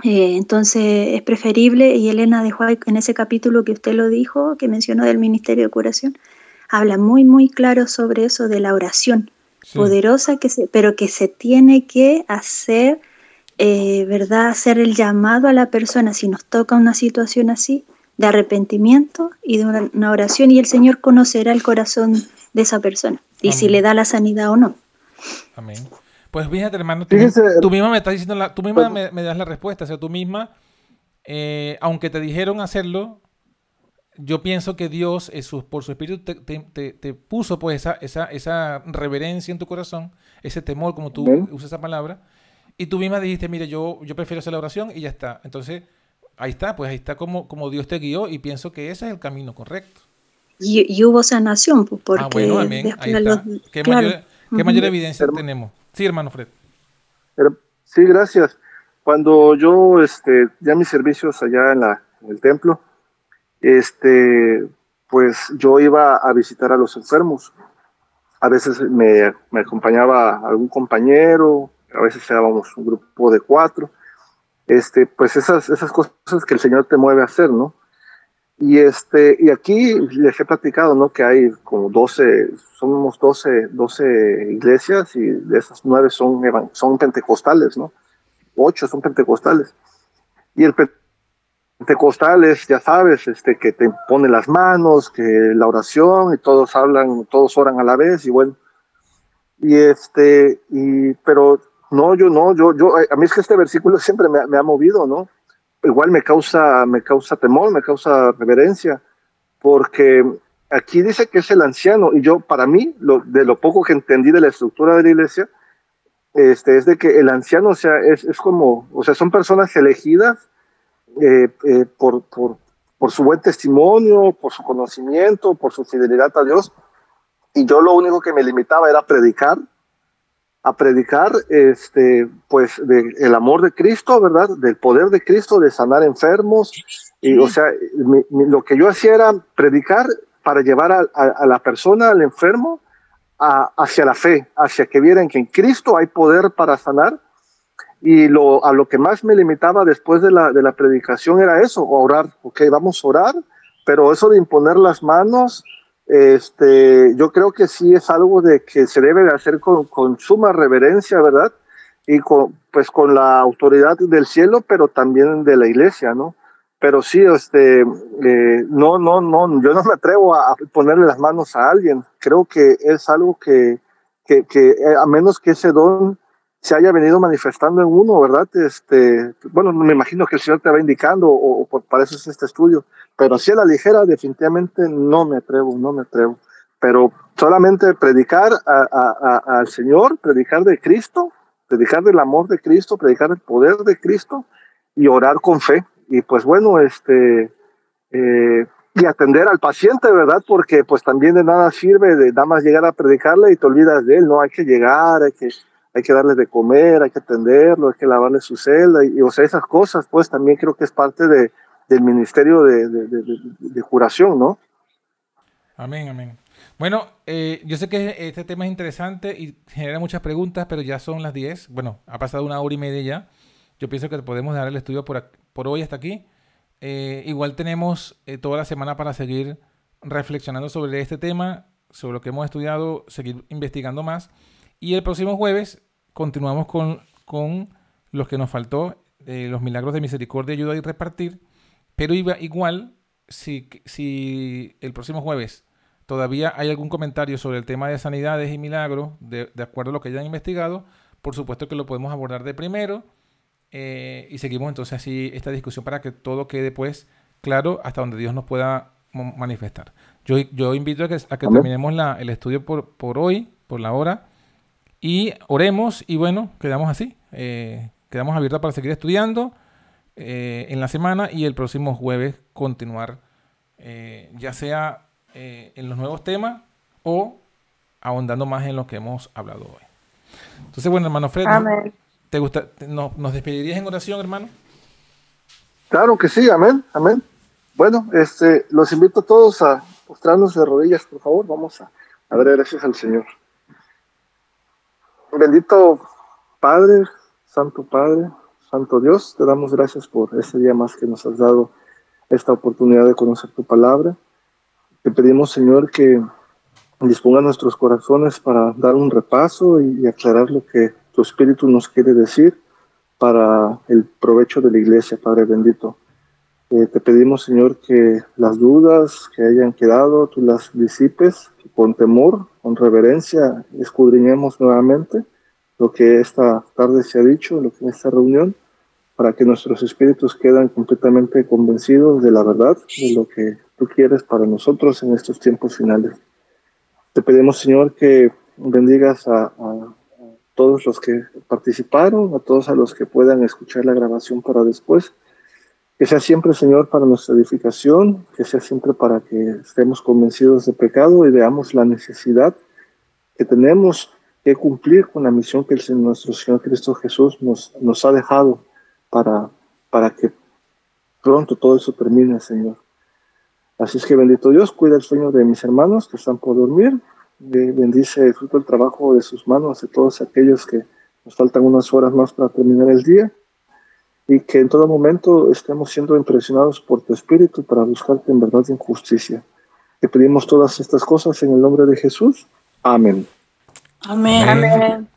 Eh, entonces es preferible, y Elena de White en ese capítulo que usted lo dijo, que mencionó del Ministerio de Curación, habla muy, muy claro sobre eso de la oración Sí. poderosa, que se, pero que se tiene que hacer, eh, ¿verdad? Hacer el llamado a la persona si nos toca una situación así, de arrepentimiento y de una, una oración, y el Señor conocerá el corazón de esa persona, y si le da la sanidad o no. Amén. Pues fíjate, hermano, tú, Fíjese, tú misma me estás diciendo, la, tú misma me, me das la respuesta. O sea, tú misma, eh, aunque te dijeron hacerlo, yo pienso que Dios, su- por su espíritu, te, te- te- te puso pues esa, esa, esa reverencia en tu corazón, ese temor, como tú usas esa palabra, y tú misma dijiste, mire, yo, yo prefiero hacer la oración y ya está. Entonces, ahí está, pues ahí está como, como Dios te guió y pienso que ese es el camino correcto. Y, y hubo sanación, pues, porque ah, bueno, amén. Ahí está. los- ¿Qué, claro. mayor, qué mayor evidencia Hermano. tenemos? Sí, hermano Fred. Pero- Sí, gracias. Cuando yo este, ya mis servicios allá en, la, en el templo, este, pues yo iba a visitar a los enfermos. A veces me, me acompañaba algún compañero, a veces éramos un grupo de cuatro. Este, pues esas, esas cosas que el Señor te mueve a hacer, ¿no? Y, este, y aquí les he platicado, ¿no? Que hay como 12, somos 12, 12 iglesias y de esas nueve son, son pentecostales, ¿no? Ocho son pentecostales. Y el pe- pentecostal es, ya sabes, este, que te pone las manos, que la oración y todos hablan, todos oran a la vez y bueno. Y este, y, pero no, yo no, yo, yo, a mí es que este versículo siempre me ha movido, ¿no? Igual me causa, me causa temor, me causa reverencia, porque aquí dice que es el anciano, y yo, para mí, de lo poco que entendí de la estructura de la iglesia, este, es de que el anciano, o sea, es, es como, o sea, son personas elegidas eh, eh, por, por, por su buen testimonio, por su conocimiento, por su fidelidad a Dios, y yo lo único que me limitaba era predicar, a predicar este pues de, el amor de Cristo, ¿verdad? Del poder de Cristo de sanar enfermos y o sea, lo que yo hacía era predicar para llevar a, la persona, al enfermo, hacia la fe, hacia que vieran que en Cristo hay poder para sanar. Y lo, a lo que más me limitaba después de la, de la predicación era eso, orar. Ok, vamos a orar pero eso de imponer las manos, este, yo creo que sí es algo de que se debe de hacer con, con suma reverencia, ¿verdad? Y con, pues con la autoridad del cielo, pero también de la iglesia, ¿no? Pero sí, este, eh, no, no, no, yo no me atrevo a, ponerle las manos a alguien. Creo que es algo que, que, que eh, a menos que ese don se haya venido manifestando en uno, ¿verdad? Este, bueno, me imagino que el Señor te va indicando, o, o para eso es este estudio, pero si a la ligera, definitivamente no me atrevo, no me atrevo. Pero solamente predicar al Señor, predicar de Cristo, predicar del amor de Cristo, predicar el poder de Cristo y orar con fe. Y pues bueno, este, eh, y atender al paciente, ¿verdad? Porque pues también de nada sirve de nada más llegar a predicarle y te olvidas de él, ¿no? Hay que llegar, hay que hay que darle de comer, hay que atenderlo, hay que lavarle su celda, y, o sea, esas cosas, pues también creo que es parte de, del ministerio de, de, curación, ¿no? Amén, amén. Bueno, eh, yo sé que este tema es interesante y genera muchas preguntas, pero ya son las 10. Bueno, ha pasado una hora y media ya. Yo pienso que podemos dar el estudio por, por hoy hasta aquí. Eh, igual tenemos eh, toda la semana para seguir reflexionando sobre este tema, sobre lo que hemos estudiado, seguir investigando más. Y el próximo jueves continuamos con, con los que nos faltó, eh, los milagros de misericordia, ayuda y repartir. Pero igual, si, si el próximo jueves todavía hay algún comentario sobre el tema de sanidades y milagros, de, acuerdo a lo que hayan investigado, por supuesto que lo podemos abordar de primero. Eh, y seguimos entonces así esta discusión para que todo quede pues claro hasta donde Dios nos pueda manifestar. Yo, yo invito a que, a que terminemos la, el estudio por, por hoy, por la hora, y oremos y bueno, quedamos así. Eh, quedamos abiertos para seguir estudiando eh, en la semana y el próximo jueves continuar eh, ya sea en los nuevos temas o ahondando más en lo que hemos hablado hoy. Entonces, bueno, hermano Fred, ¿te gusta, nos, despedirías en oración, hermano? Claro que sí, amén, amén. Bueno, este, los invito a todos a postrarnos de rodillas, por favor. Vamos a, a dar gracias al Señor. Bendito Padre, Santo Padre, Santo Dios, te damos gracias por este día más que nos has dado esta oportunidad de conocer tu palabra. Te pedimos, Señor, que disponga nuestros corazones para dar un repaso y, aclarar lo que tu Espíritu nos quiere decir para el provecho de la iglesia, Padre bendito. Eh, te pedimos, Señor, que las dudas que hayan quedado, tú las disipes, con temor, con reverencia, escudriñemos nuevamente lo que esta tarde se ha dicho, lo que en esta reunión, para que nuestros espíritus quedan completamente convencidos de la verdad, de lo que tú quieres para nosotros en estos tiempos finales. Te pedimos, Señor, que bendigas a, a todos los que participaron, a todos a los que puedan escuchar la grabación para después que sea siempre, Señor, para nuestra edificación, que sea siempre para que estemos convencidos de pecado y veamos la necesidad que tenemos que cumplir con la misión que el, nuestro Señor Cristo Jesús nos, ha dejado para, para que pronto todo eso termine, Señor. Así es que bendito Dios, cuida el sueño de mis hermanos que están por dormir, bendice el fruto del trabajo de sus manos, de todos aquellos que nos faltan unas horas más para terminar el día y que en todo momento estemos siendo impresionados por tu espíritu para buscarte en verdad y en justicia. Te pedimos todas estas cosas en el nombre de Jesús. Amén. Amén. Amén.